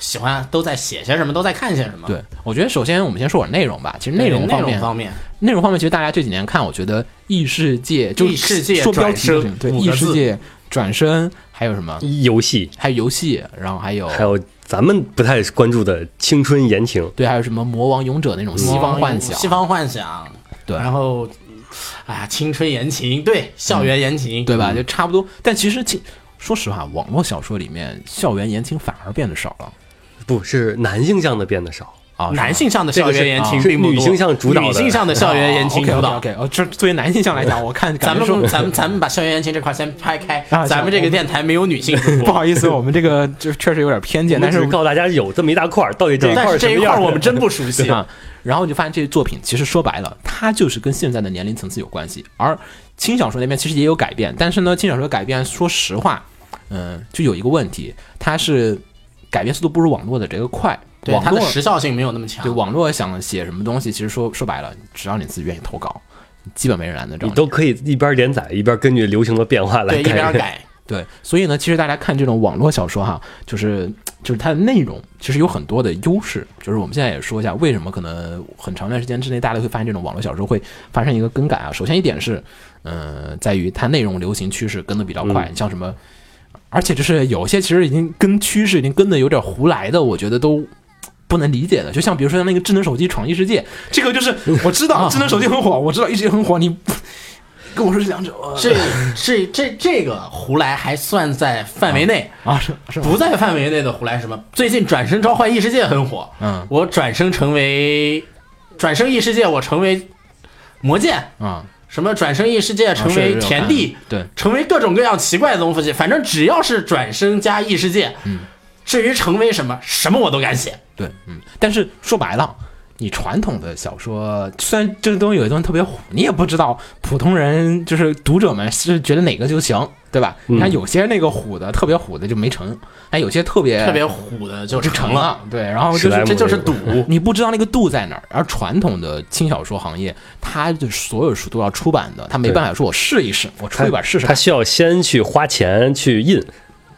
喜欢，都在写些什么，都在看些什么。对，我觉得首先我们先说点内容吧。其实，内容内方面，容方面，内容方面，其实大家这几年看，我觉得异世界就异世界说标题就是对异世界转身，还有什么？游戏还有游戏，然后还有还有咱们不太关注的青春言情，对，还有什么魔王勇者那种西方幻想，西方幻想，对然后，哎呀，青春言情，对，校园言情，对吧？就差不多。但其实其说实话，网络小说里面校园言情反而变得少了不是男性向的变得少，啊。男性向的校园言情是并不多女性向主导的女性向的校园言情主导。OK，哦，这作为男性向来讲，我看咱们咱们咱们把校园言情这块先拍开啊，咱们这个电台没有女性 不，好意思，我们这个 就确实有点偏见，但是告诉大家有这么一大块，到底这一块但是这一？块我们真不熟悉。啊，然后就发现这些作品其实说白了，它就是跟现在的年龄层次有关系。而轻小说那边其实也有改变，但是呢，轻小说改变，说实话，嗯，就有一个问题，它是改变速度不如网络的这个快。对，它网络的时效性没有那么强对。网络想写什么东西，其实说说白了，只要你自己愿意投稿，基本没人拦得着你都可以一边连载一边根据流行的变化来对，一边改。对，所以呢，其实大家看这种网络小说哈，就是就是它的内容其实有很多的优势。就是我们现在也说一下，为什么可能很长一段时间之内，大家会发现这种网络小说会发生一个更改啊。首先一点是，呃，在于它内容流行趋势跟得比较快，嗯像什么，而且就是有些其实已经跟趋势已经跟的有点胡来的，我觉得都。不能理解的，就像比如说像那个智能手机闯异世界，这个就是我知道智能手机很火，我知道一直很火，你 跟我说是两者呃这这这这个胡来还算在范围内，啊是是吗不在范围内的胡来是什么？最近转生召唤异世界很火，嗯我转生成为转生异世界，我成为魔剑，啊，什么转生异世界成为田地，对。成为各种各样奇怪的东西，反正只要是转生加异世界，嗯，至于成为什么，什么我都敢写。对，嗯，但是说白了，你传统的小说，虽然这个东西有些东西特别虎，你也不知道普通人就是读者们是觉得哪个就行，对吧？你看有些那个虎的特别虎的就没成，哎，有些特别特别虎的就就成了，成了，对，然后就是这就是赌。你不知道那个度在哪儿。而传统的轻小说行业，它的所有书都要出版的，它没办法说我试一试，我出一本试试看。他需要先去花钱去印，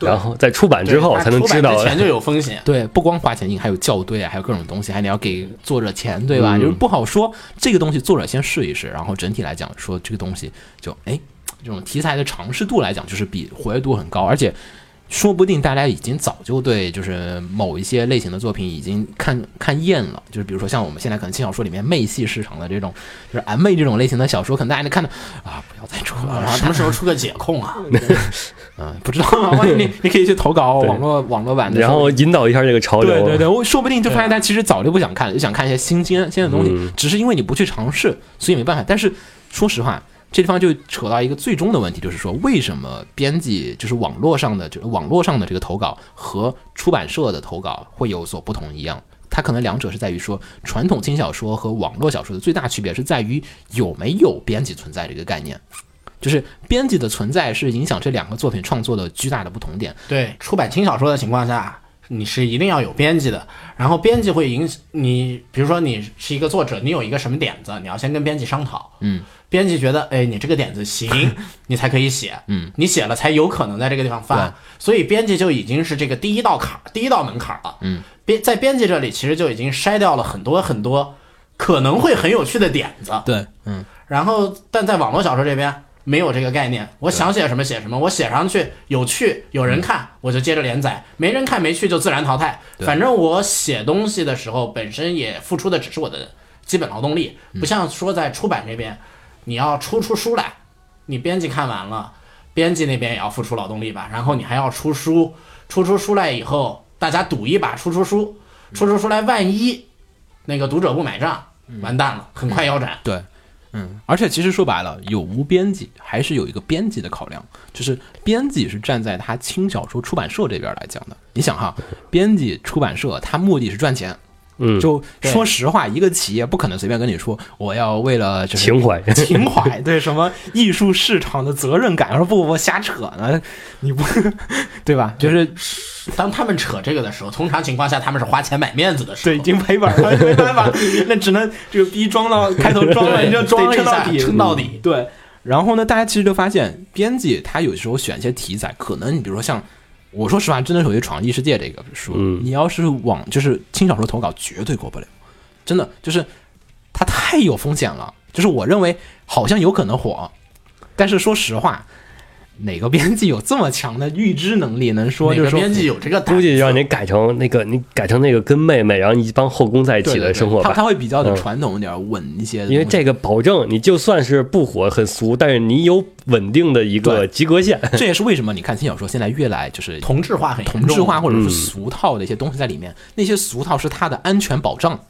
然后在出版之后才能知道出版之前就有风险。对，不光花钱印，还有校对啊，还有各种东西，还得要给作者钱，对吧？嗯就是不好说这个东西，作者先试一试，然后整体来讲说这个东西就哎，这种题材的尝试度来讲，就是比活跃度很高，而且说不定大家已经早就对就是某一些类型的作品已经看看厌了，就是比如说像我们现在可能轻小说里面媚系市场的这种，就是暧昧这种类型的小说，可能大家能看到啊，不要再出了，然后什么时候出个解控啊？嗯，不知道啊，你你可以去投稿网络网络版的，然后引导一下这个潮流。对对对，我说不定就发现他其实早就不想看了，就想看一些新鲜新的东西，嗯只是因为你不去尝试，所以没办法。但是说实话，这地方就扯到一个最终的问题，就是说为什么编辑就是网络上的就是网络上的这个投稿和出版社的投稿会有所不同一样？它可能两者是在于说，传统轻小说和网络小说的最大区别是在于有没有编辑存在这个概念。就是编辑的存在是影响这两个作品创作的巨大的不同点。对，出版轻小说的情况下，你是一定要有编辑的，然后编辑会影响你，比如说你是一个作者，你有一个什么点子，你要先跟编辑商讨，嗯，编辑觉得，哎，你这个点子行，你才可以写，嗯，你写了才有可能在这个地方发，所以编辑就已经是这个第一道坎儿，第一道门槛儿了，嗯，编在编辑这里其实就已经筛掉了很多很多可能会很有趣的点子，对，嗯，然后但在网络小说这边没有这个概念，我想写什么写什么，我写上去有趣，有人看，我就接着连载；没人看没趣就自然淘汰。反正我写东西的时候，本身也付出的只是我的基本劳动力，不像说在出版这边，你要出出书来，你编辑看完了，编辑那边也要付出劳动力吧，然后你还要出书，出出书来以后，大家赌一把出出书，出出书来，万一那个读者不买账，完蛋了，很快腰斩。对，嗯，而且其实说白了，有无编辑还是有一个编辑的考量，就是编辑是站在他轻小说出版社这边来讲的。你想哈，编辑出版社他目的是赚钱，嗯，就说实话，一个企业不可能随便跟你说我要为了就是情怀 情怀，对什么艺术市场的责任感，我说不不不瞎扯呢，你不 对吧？就是当他们扯这个的时候，通常情况下他们是花钱买面子的时候。对已经赔本了，没办法，那只能这个逼装到开头装了，你就装一下撑到底，撑到底对，然后呢，大家其实就发现，编辑他有时候选一些题材，可能你比如说像我说实话，真的属于《闯异世界》这个书，嗯你要是往就是轻小说投稿，绝对过不了，真的就是它太有风险了。就是我认为好像有可能火，但是说实话，哪个编辑有这么强的预知能力，能说就是说哪个编辑有这个胆估计子让你改成那个，你改成那个跟妹妹，然后一帮后宫在一起的生活吧。他他会比较的嗯传统一点，稳一些因为这个保证你就算是不火很俗，但是你有稳定的一个及格线。这也是为什么你看轻小说现在越来就是 同质化很同质化或者是嗯俗套的一些东西在里面，那些俗套是它的安全保障，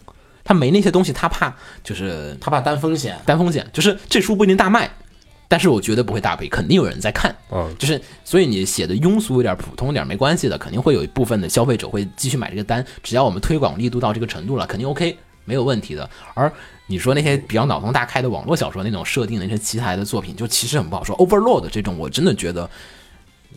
他没那些东西，他怕就是他怕担风险。担风险，就是这书不一定大卖，但是我绝对不会大赔，肯定有人在看。嗯，就是所以你写的庸俗一点、普通一点没关系的，肯定会有一部分的消费者会继续买这个单。只要我们推广力度到这个程度了，肯定 OK，没有问题的。而你说那些比较脑洞大开的网络小说那种设定的那些奇才的作品，就其实很不好说。Overlord 这种，我真的觉得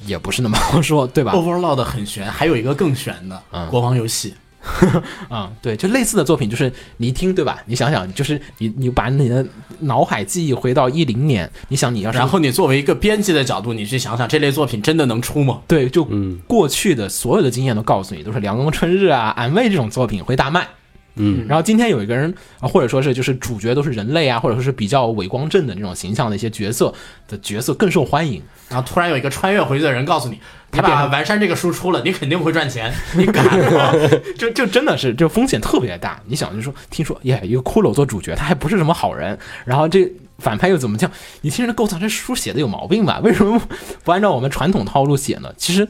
也不是那么好说，对吧？Overlord 很悬，还有一个更悬的嗯国王游戏，啊、对，就类似的作品，就是你一听对吧？你想想，就是你你把你的脑海记忆回到一零年，你想你要是然后你作为一个编辑的角度，你去想想这类作品真的能出吗？对，就嗯过去的所有的经验都告诉你，都是《凉宫春日》啊、《俺妹》这种作品会大卖，嗯，然后今天有一个人啊，或者说是就是主角都是人类啊，或者说是比较伟光正的那种形象的一些角色的角色更受欢迎。然后突然有一个穿越回去的人告诉你，你把完善这个书出了，你肯定会赚钱，你敢吗？就就真的是就风险特别大。你想，就说听说耶，一个骷髅做主角，他还不是什么好人，然后这反派又怎么讲？你听人构造这书写的有毛病吧？为什么不按照我们传统套路写呢？其实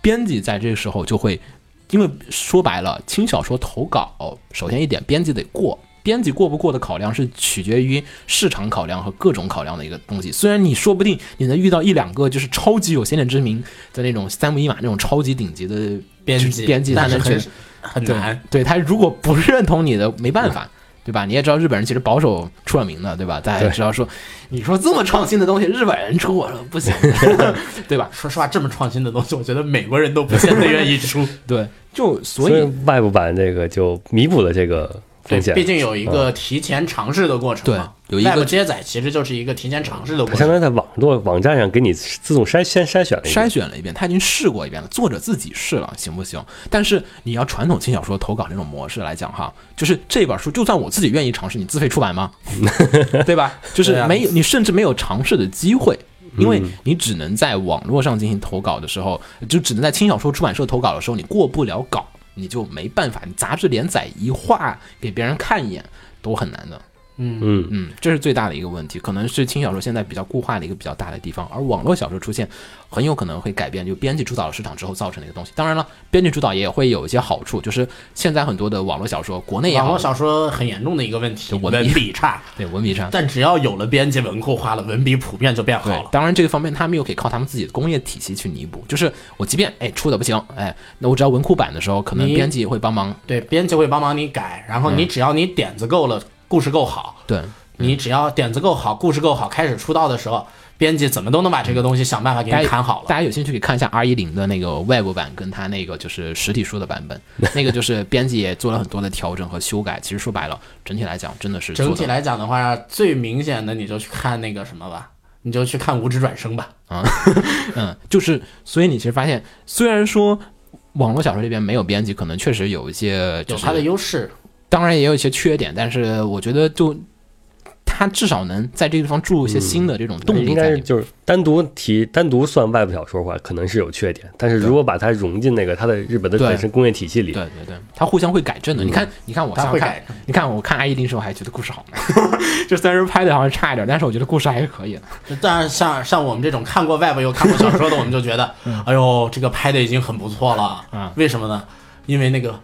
编辑在这个时候就会，因为说白了，轻小说投稿，首先一点，编辑得过。编辑过不过的考量是取决于市场考量和各种考量的一个东西。虽然你说不定你能遇到一两个就是超级有先见之明的那种三木一马那种超级顶级的编辑编辑，他能去但是很很难。对他如果不认同你的，没办法，对吧？你也知道日本人其实保守出了名的，对吧？大家也知道说，你说这么创新的东西，日本人出，我说不行，对吧？说实话，这么创新的东西，我觉得美国人都不见得愿意出。对，就所以外部版这个就弥补了这个风险。毕竟有一个提前尝试的过程嘛。对有一个接载其实就是一个提前尝试的过程。它相当于在网络网站上给你自动筛先筛选了一遍筛选了一遍，他已经试过一遍了，作者自己试了，行不行？但是你要传统轻小说投稿这种模式来讲哈，就是这本书，就算我自己愿意尝试，你自费出版吗？对吧？就是没有，你甚至没有尝试的机会。因为你只能在网络上进行投稿的时候，就只能在轻小说出版社投稿的时候，你过不了稿，你就没办法。你杂志连载一画给别人看一眼都很难的。嗯，嗯，这是最大的一个问题，可能是轻小说现在比较固化的一个比较大的地方，而网络小说出现很有可能会改变就编辑主导了市场之后造成的一个东西。当然了，编辑主导也会有一些好处，就是现在很多的网络小说，国内也好网络，小说很严重的一个问题，就文笔文笔差。对文笔差。但只要有了编辑文库化了，文笔普遍就变好了，。当然这个方面他们又可以靠他们自己的工业体系去弥补。就是我即便哎出的不行，哎，那我只要文库版的时候，可能编辑也会帮忙。对，编辑会帮忙你改，然后嗯你只要你点子够了，故事够好，对，你只要点子够好，故事够好，开始出道的时候，编辑怎么都能把这个东西想办法给你砍好了。大家有兴趣可以看一下 R 一零的那个 Web 版，跟他那个就是实体书的版本，那个就是编辑也做了很多的调整和修改。其实说白了，整体来讲真的是整体来讲的话，最明显的你就去看那个什么吧，你就去看《无职转生》吧。啊 嗯，就是所以你其实发现，虽然说网络小说这边没有编辑，可能确实有一些就是有它的优势，当然也有一些缺点，但是我觉得就他至少能在这个地方注入一些新的这种动力应在里面。该是就是单独提单独算外部小说的话，可能是有缺点，但是如果把它融进那个它的日本的对本身工业体系里，对对对，它互相会改正的。你看，你看我看会改。你看我看《爱一定时候还觉得故事好呢，就虽然是拍的好像差一点，但是我觉得故事还是可以的。当然，像像我们这种看过 Web 又看过小说的，我们就觉得，哎呦，这个拍的已经很不错了。嗯为什么呢？因为那个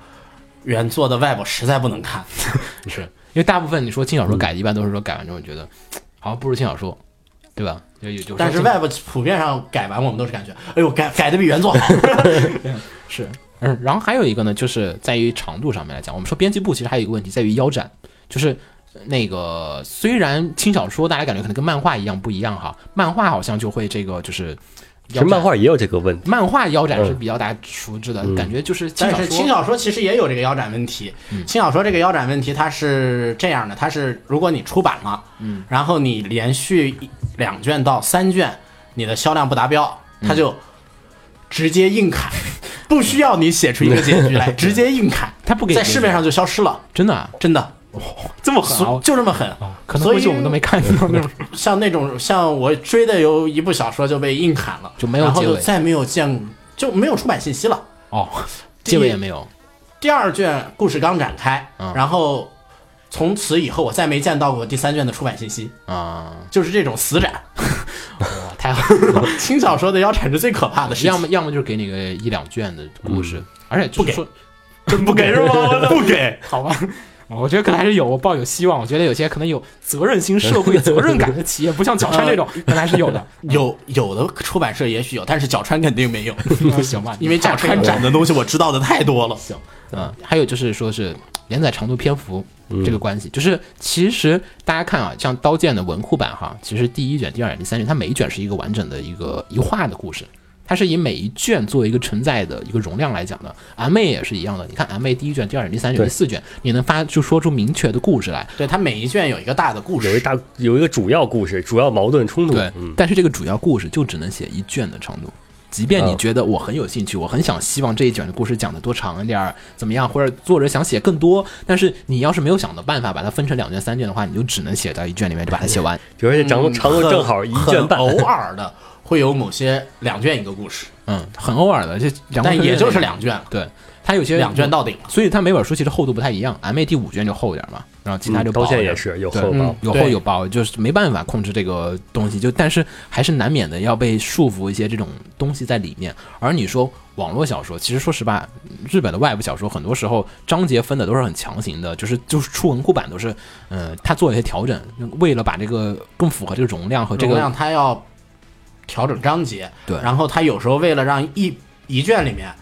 原作的 Web 实在不能看。是因为大部分你说轻小说改的，一般都是说改完之后觉得 好像不如轻小说，对吧？有有有时候但是轻 Web 普遍上改完，我们都是感觉，哎呦，改改的比原作好。是，嗯，然后还有一个呢，就是在于长度上面来讲，我们说编辑部其实还有一个问题在于腰斩，就是那个虽然轻小说大家感觉可能跟漫画一样不一样哈，漫画好像就会这个就是其实漫画也有这个问题。漫画腰斩是嗯比较大家熟知的，感觉就是轻但小说是轻小说其实也有这个腰斩问题。轻小说这个腰斩问题，它是这样的：它是如果你出版了，嗯，然后你连续两卷到三卷，你的销量不达标，它就直接硬砍，不需要你写出一个结局来，直接硬砍，它不给在市面上就消失了，真的啊？真的，这么狠啊，就这么狠。可能所以回去我们都没看到那种。像那种像我追的有一部小说就被硬砍了，就没有然后就再没有见就没有出版信息了。哦，结尾也没有。第二卷故事刚展开，嗯然后从此以后我再没见到过第三卷的出版信息，啊、就是这种死斩。哇太好了！轻小说的腰斩是最可怕的事情，要么要么就是给你个一两卷的故事，而且就不给，真不给是吗？不给。好吧，我觉得可能还是有，我抱有希望。我觉得有些可能有责任心、社会责任感的企业，不像角川这种，可能还是有的。有有的出版社也许有，但是角川肯定没有，行吧，因为角川展的东西我知道的太多了。行，嗯，还有就是说是连载长度篇幅这个关系，就是其实大家看啊，像《刀剑》的文库版哈，其实第一卷、第二卷、第三卷，它每一卷是一个完整的一个一画的故事。它是以每一卷作为一个存在的一个容量来讲的，M A 也是一样的。你看 M A 第一卷、第二卷、第三卷、第四卷，你能发就说出明确的故事来。对，它每一卷有一个大的故事，有一大有一个主要故事，主要矛盾冲突。对，嗯，但是这个主要故事就只能写一卷的长度，即便你嗯觉得我很有兴趣，我很想希望这一卷的故事讲的多长一点儿，怎么样，或者作者想写更多，但是你要是没有想到办法把它分成两卷、三卷的话，你就只能写到一卷里面就把它写完。比如说这长长度正好一卷半，偶尔的会有某些两卷一个故事，嗯，很偶尔的，这两但也就是两两卷了，对，它有些两卷到顶了。所以它每本书其实厚度不太一样，M A 第五卷就厚一点嘛，然后其他就薄刀一点。剑也是有厚薄嗯，有厚有薄，就是没办法控制这个东西，就但是还是难免的要被束缚一些这种东西在里面。而你说网络小说，其实说实话，日本的外部小说很多时候章节分的都是很强行的，就是就是出文库版都是，呃，他做一些调整，为了把这个更符合这个容量和这个容个量他要调整章节，对。然后他有时候为了让一一卷里面，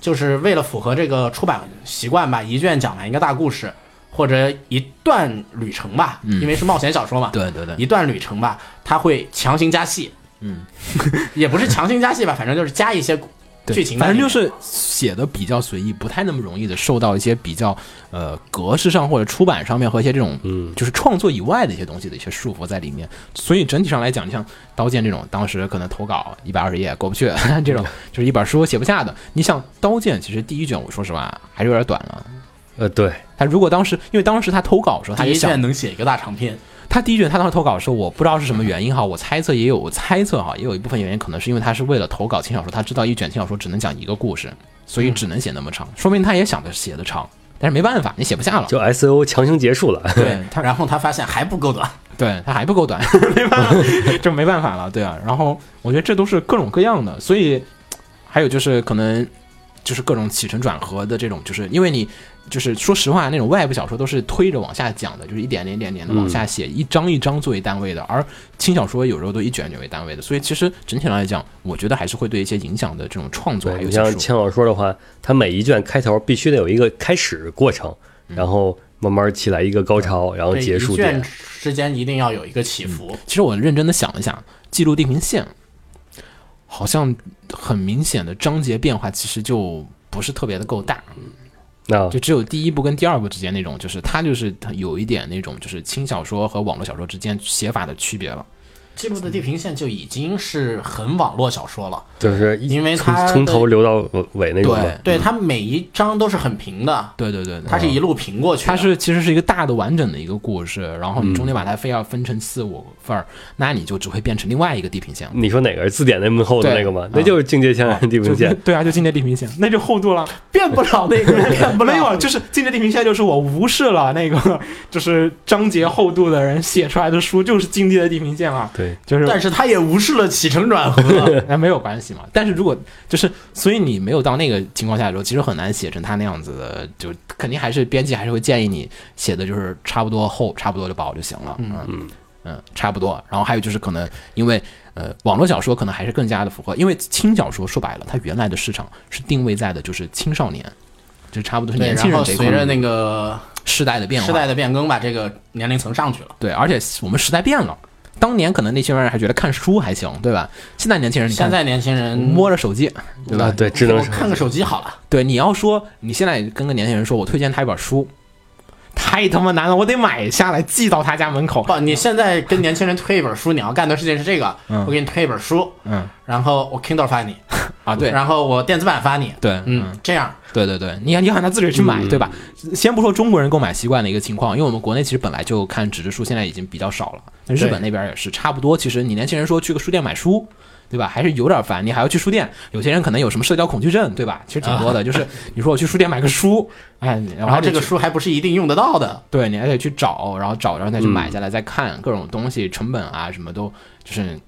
就是为了符合这个出版习惯吧，一卷讲完一个大故事或者一段旅程吧，因为是冒险小说嘛，对对对，一段旅程吧，他会强行加戏，嗯，也不是强行加戏吧，反正就是加一些对剧情反正就是写的比较随意，不太那么容易的受到一些比较呃格式上或者出版上面和一些这种嗯，就是创作以外的一些东西的一些束缚在里面。所以整体上来讲，你像《刀剑》这种，当时可能投稿一百二十页过不去，这种就是一本书写不下的。你像《刀剑》，其实第一卷我说实话还是有点短了。呃，对，他如果当时，因为当时他投稿的时候，他也想卷能写一个大长篇，他第一卷他当时投稿的时候，我不知道是什么原因哈，我猜测也有我猜测哈，也有一部分原因可能是因为他是为了投稿轻小说，他知道一卷轻小说只能讲一个故事，所以只能写那么长，说明他也想着写的长，但是没办法，你写不下了。就 S O 强行结束了。对他，然后他发现还不够短，对他还不够短，没办法，这没办法了，对啊。然后我觉得这都是各种各样的，所以还有就是可能就是各种起承转合的这种，就是因为你就是说实话，那种外部小说都是推着往下讲的，就是一点点、一点点的往下写，一章一章作为单位的，而轻小说有时候都一卷卷为单位的，所以其实整体上来讲，我觉得还是会对一些影响的这种创作你像轻小说的话，它每一卷开头必须得有一个开始过程，然后慢慢起来一个高潮，然后结束一卷点。之间一定要有一个起伏。其实我认真的想了想，记录地平线，好像很明显的章节变化其实就不是特别的够大，那就只有第一部跟第二部之间那种，就是它就是它有一点那种就是轻小说和网络小说之间写法的区别了。记录的地平线就已经是很网络小说了，就是因为从它从头流到尾那种对。对它每一章都是很平的，对对对，对它是一路平过去的。它是其实是一个大的完整的一个故事，然后你中间把它非要分成四五份儿，那你就只会变成另外一个地平线。你说哪个是字典那么厚的那个吗？啊那就是境界线地平线。对啊，就境界地平线，那就厚度了。变不了那个，变不了。没有，就是境界地平线，就是我无视了那个就是章节厚度的人写出来的书，就是境界的地平线啊，对，就是但是他也无视了起承转合。那没有关系嘛。但是如果就是，所以你没有到那个情况下的时候，其实很难写成他那样子的，就肯定还是编辑还是会建议你写的就是差不多厚，差不多就薄就行了。嗯嗯嗯，差不多。然后还有就是可能因为呃网络小说可能还是更加的符合，因为轻小说说白了，它原来的市场是定位在的就是青少年，就差不多是，年轻然后人这一块儿随着那个时代的变化，时代的变更，吧这个年龄层上去了。对，而且我们时代变了。当年可能那些人还觉得看书还行，对吧？现在年轻人，你看现在年轻人摸着手机，对吧？啊，对，智能我看个手机好了。对，你要说你现在跟个年轻人说，我推荐他一本书，太他妈难了，我得买下来寄到他家门口。不，你现在跟年轻人推一本书，你要干的事情是这个，嗯我给你推一本书，嗯然后我 Kindle 发你，啊，对然后我电子版发你，对，嗯，这样对对对，你你喊他自己去买，嗯对吧？先不说中国人购买习惯的一个情况，因为我们国内其实本来就看纸质书，现在已经比较少了。那日本那边也是差不多。其实你年轻人说去个书店买书，对吧？还是有点烦，你还要去书店。有些人可能有什么社交恐惧症，对吧？其实挺多的。就是你说我去书店买个书，哎，然然后这个书还不是一定用得到的，对你还得去找，然后找，然后再去嗯买下来，再看各种东西，成本啊什么都就是。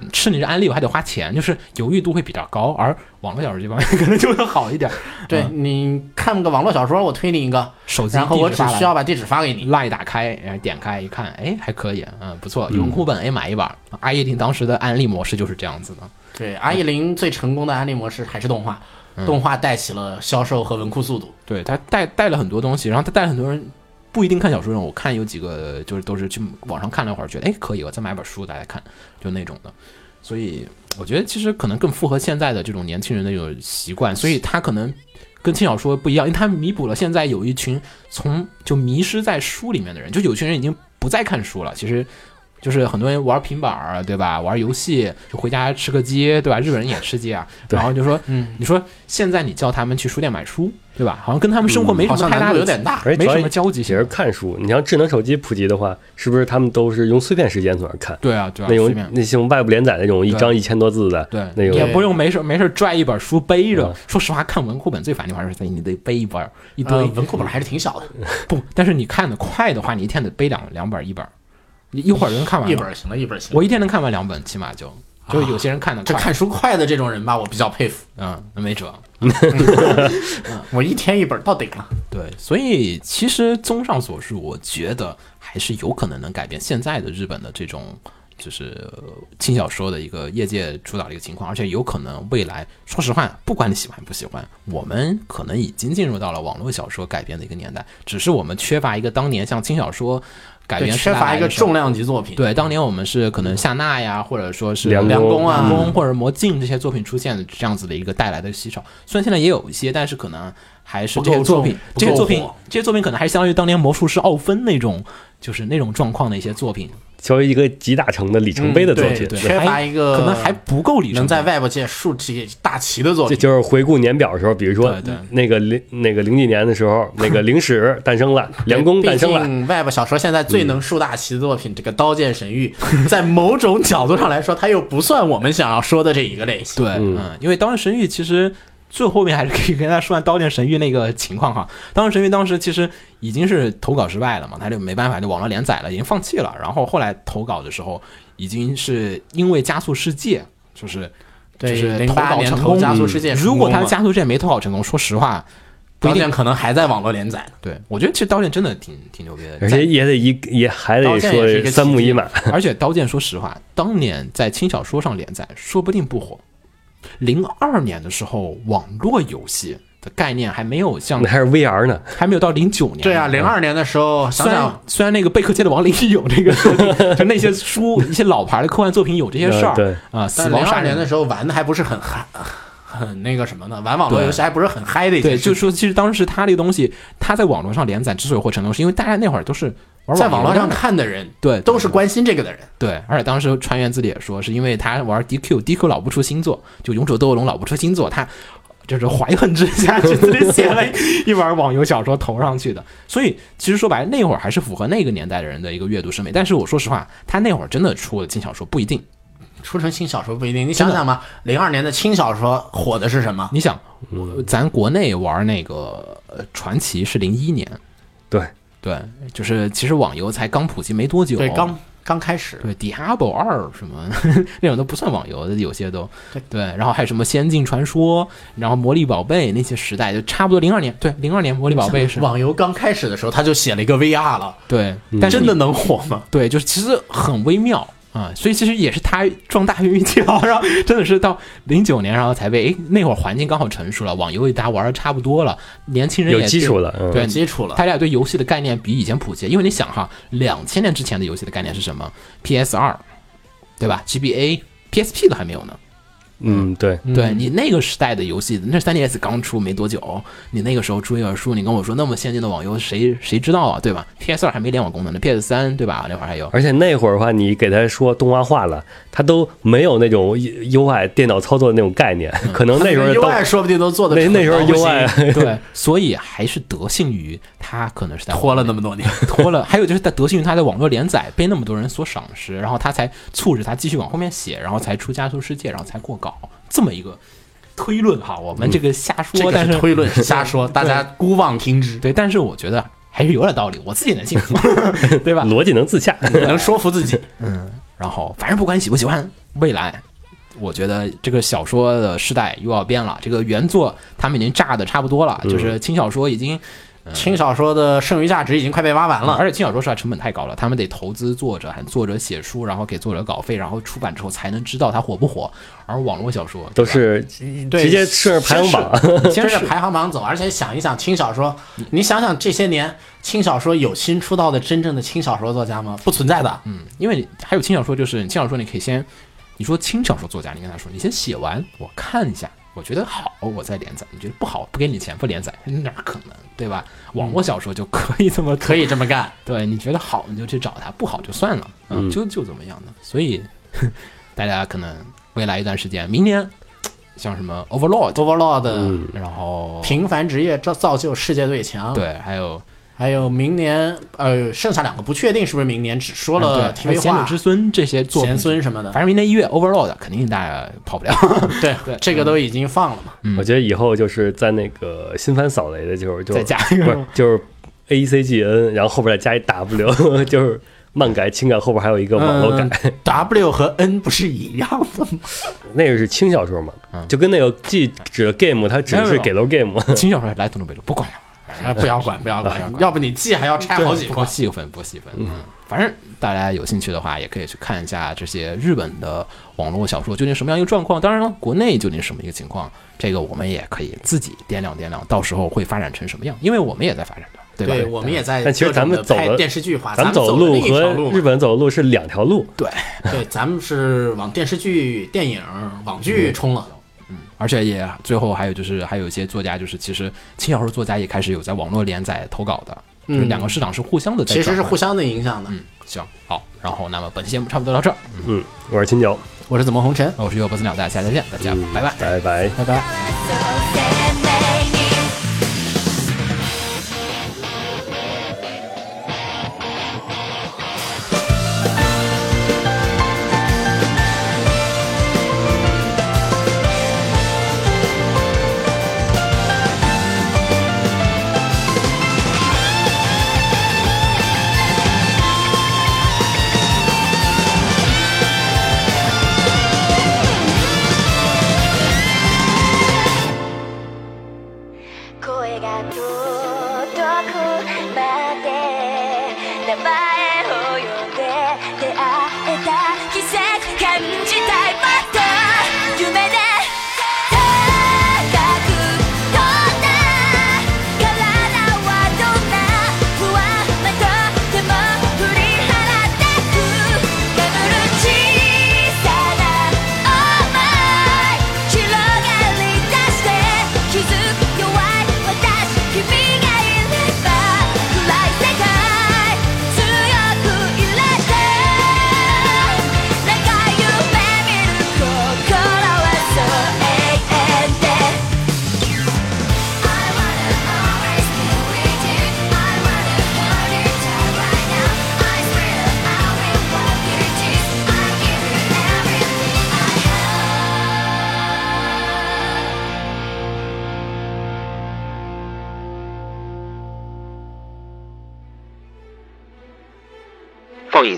嗯吃你这安利我还得花钱，就是犹豫度会比较高，而网络小说这方面 可能就会好一点。对你看个网络小说，我推你一个，手机然后我只需要把地址发给你，赖打开，然后点开一看，哎，还可以，嗯，不错，文库本，哎，买一本。阿叶林当时的安利模式就是这样子的，对，阿依林最成功的安利模式还是动画，嗯动画带起了销售和文库速度。对他带带了很多东西，然后他带了很多人不一定看小说的人，我看有几个就是都是去网上看了一会儿，觉得哎可以，我再买本书大家看，就那种的。所以我觉得其实可能更符合现在的这种年轻人的这种习惯，所以他可能跟轻小说不一样，因为他弥补了现在有一群从就迷失在书里面的人，就有群人已经不再看书了，其实。就是很多人玩平板儿，对吧？玩游戏就回家吃个鸡，对吧？日本人也吃鸡啊。然后就说，嗯，你说现在你叫他们去书店买书，对吧？好像跟他们生活没什么太大的度有点大。没什么交集性也是看书。你像智能手机普及的话，是不是他们都是用碎片时间在那看？对啊，对啊，那种那种外部连载那种一张一千多字的，对，那种也不用没事没事拽一本书背着嗯。说实话，看文库本最烦的地方是你得背一本儿一堆呃，文库本还是挺小的，不，但是你看的快的话，你一天得背两两本儿一本儿，你一会儿就能看完了。一本行了，一本行了。我一天能看完两本，起码就就有些人看的快，这看书快的这种人吧，我比较佩服。嗯，那没辙。我一天一本到顶了。对，所以其实综上所述，我觉得还是有可能能改变现在的日本的这种就是轻小说的一个业界主导的一个情况，而且有可能未来，说实话，不管你喜欢不喜欢，我们可能已经进入到了网络小说改编的一个年代，只是我们缺乏一个当年像轻小说改对，编缺乏一个重量。级作品。对，当年我们是可能夏娜呀，或者说是梁梁公啊梁公或者魔镜这些作品出现的这样子的一个带来的稀少。虽然现在也有一些，但是可能还是这些作品这些作品，这些作品可能还是相当于当年魔术师奥芬那种，就是那种状况的一些作品。作为一个集大成的里程碑的作品。嗯对缺乏一个可能还不够里程能在碑 Web 界竖起大旗的作品。这就是回顾年表的时候，比如说对对那个零那个零几年的时候，那个灵史诞生了，梁公诞生了，毕竟 Web 小说现在最能竖大旗的作品，这个《刀剑神域》，在某种角度上来说，它又不算我们想要说的这一个类型。对，嗯，因为《刀剑神域》其实最后面还是可以跟大家说完《刀剑神域》那个情况哈。《刀剑神域》当时其实已经是投稿失败了嘛，他就没办法，就网络连载了，已经放弃了。然后后来投稿的时候，已经是因为加速世界，就是对就是投稿成功。加速世界如果他的加速世界没投稿成功，说实话，不一定刀剑。可能还在网络连载。对我觉得其实《刀剑》真的挺挺牛逼的，而且也得一也还得说三木一马，而且《刀剑》说实话，当年在轻小说上连载，说不定不火。零二年的时候，网络游戏的概念还没有像那还是 VR 呢。还没有到零九年。对啊，零二年的时候，想虽然想虽然那个贝克街的亡灵有这个设定，就那些书一些老牌的科幻作品有这些事儿嗯对啊，死但零亡杀人二年的时候玩的还不是很嗨，很那个什么呢？玩网络游戏还不是很嗨的一件对，就是说其实当时他这个东西，他在网络上连载之所以会成功，是因为大家那会儿都是玩在网络上，看的人对，都是关心这个的人。对，而且当时川原自己也说，是因为他玩 DQ，DQ 老不出新作，就《勇者斗恶龙》老不出新作，他就是怀恨之下就自己写了一 本网游小说投上去的。所以其实说白了，那会儿还是符合那个年代的人的一个阅读审美。但是我说实话，他那会儿真的出了轻小说不一定。出成轻小说不一定，你想想吧，零二年的轻小说火的是什么？你想，咱国内玩那个呃传奇是零一年，对，对，就是其实网游才刚普及没多久，对，刚刚开始。对，Diablo 二什么 那种都不算网游的，有些都。对。然后还有什么《仙境传说》，然后《魔力宝贝》那些时代，就差不多零二年，对，零二年《魔力宝贝》是。网游刚开始的时候，他就写了一个 VR 了，对，但真的能火吗？对，就是其实很微妙啊、所以其实也是他撞大运运气好，然后真的是到零九年，然后才被哎那会儿环境刚好成熟了，网游大家玩的差不多了，年轻人也有基对础了嗯对有基础了。他俩对游戏的概念比以前普及，因为你想哈，两千年之前的游戏的概念是什么？PS 二，对吧？GBA、PSP 都还没有呢。嗯，对，对你那个时代的游戏，那 3DS 刚出没多久，你那个时候出一本书，你跟我说那么先进的网游，谁谁知道啊，对吧？PS 二还没联网功能呢，PS 三对吧？那会儿还有。而且那会儿的话，你给他说动画化了，他都没有那种 UI 电脑操作的那种概念，可能那时候都 UI 说不定都做的那那时候 UI 对，所以还是得幸于他可能是在拖了那么多年，拖了，还有就是他得幸于他在网络连载被那么多人所赏识，然后他才促使他继续往后面写，然后才出加速世界，然后才过稿，这么一个推论哈。我们这个瞎说，这个但是是推论，瞎说，大家姑妄听之，对，但是我觉得还是有点道理，我自己能信服，对吧？逻辑能自洽。能说服自己。嗯然后反正不管喜不喜欢，未来。我觉得这个小说的时代又要变了，这个原作他们已经炸的差不多了，就是轻小说已经轻小说的剩余价值已经快被挖完了，而且轻小说实在成本太高了，他们得投资作者，喊作者写书，然后给作者稿费，然后出版之后才能知道它火不火。而网络小说都是对直接顺着排行榜，先是排行榜走，而且想一想轻小说，你想想这些年轻小说有新出道的真正的轻小说作家吗？不存在的。嗯，因为还有轻小说，就是轻小说你可以先，你说轻小说作家，你跟他说，你先写完，我看一下，我觉得好，我再连载；你觉得不好，不给你钱不连载，哪可能，对吧？网络小说就可以这么 可以这么干。对，你觉得好你就去找他，不好就算了，嗯，就就怎么样的。所以 大家可能未来一段时间，明年像什么 Overlord、Overlord，然后平凡职业造造就世界最强。，对，还有还有明年呃，剩下两个不确定是不是明年，只说了啊对还有 TV 化贤者之孙这些作品贤孙什么的。反正明年一月 Overload 肯定大家跑不了。对 对这个都已经放了嘛。我觉得以后就是在那个新番扫雷的时候就再加一个不是就是 A C G N，然后后边再加一 W，就是漫改、轻改后边还有一个网络改，嗯 W 和 N 不是一样的吗？那个是轻小说嘛，就跟那个 G 指的 game，它只是给楼 game。轻小说来东东北路不管了。啊，不要管，不要管，要不你记还要拆好几不块。细分，不细分。嗯，反正大家有兴趣的话，也可以去看一下这些日本的网络小说究竟什么样一个状况。当然了，国内究竟什么一个情况，这个我们也可以自己掂量掂量，到时候会发展成什么样，因为我们也在发展的，对吧？对，我们也在但其实咱们走的电视剧化，咱们走的路和日本走的路是两条路，对，对，咱们是往电视剧、电影、网剧冲了。而且也最后还有就是还有一些作家，就是其实轻小说作家也开始有在网络连载投稿的，就是两个市场是互相的在其实是互相的影响的。嗯，行好，然后那么本期节目差不多到这儿，嗯，我是秦九，我是怎么红尘，我是优波斯鸟，大家下期再见，大家拜拜。拜拜。拜拜。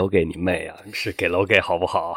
楼给你妹啊！是给楼给好不好？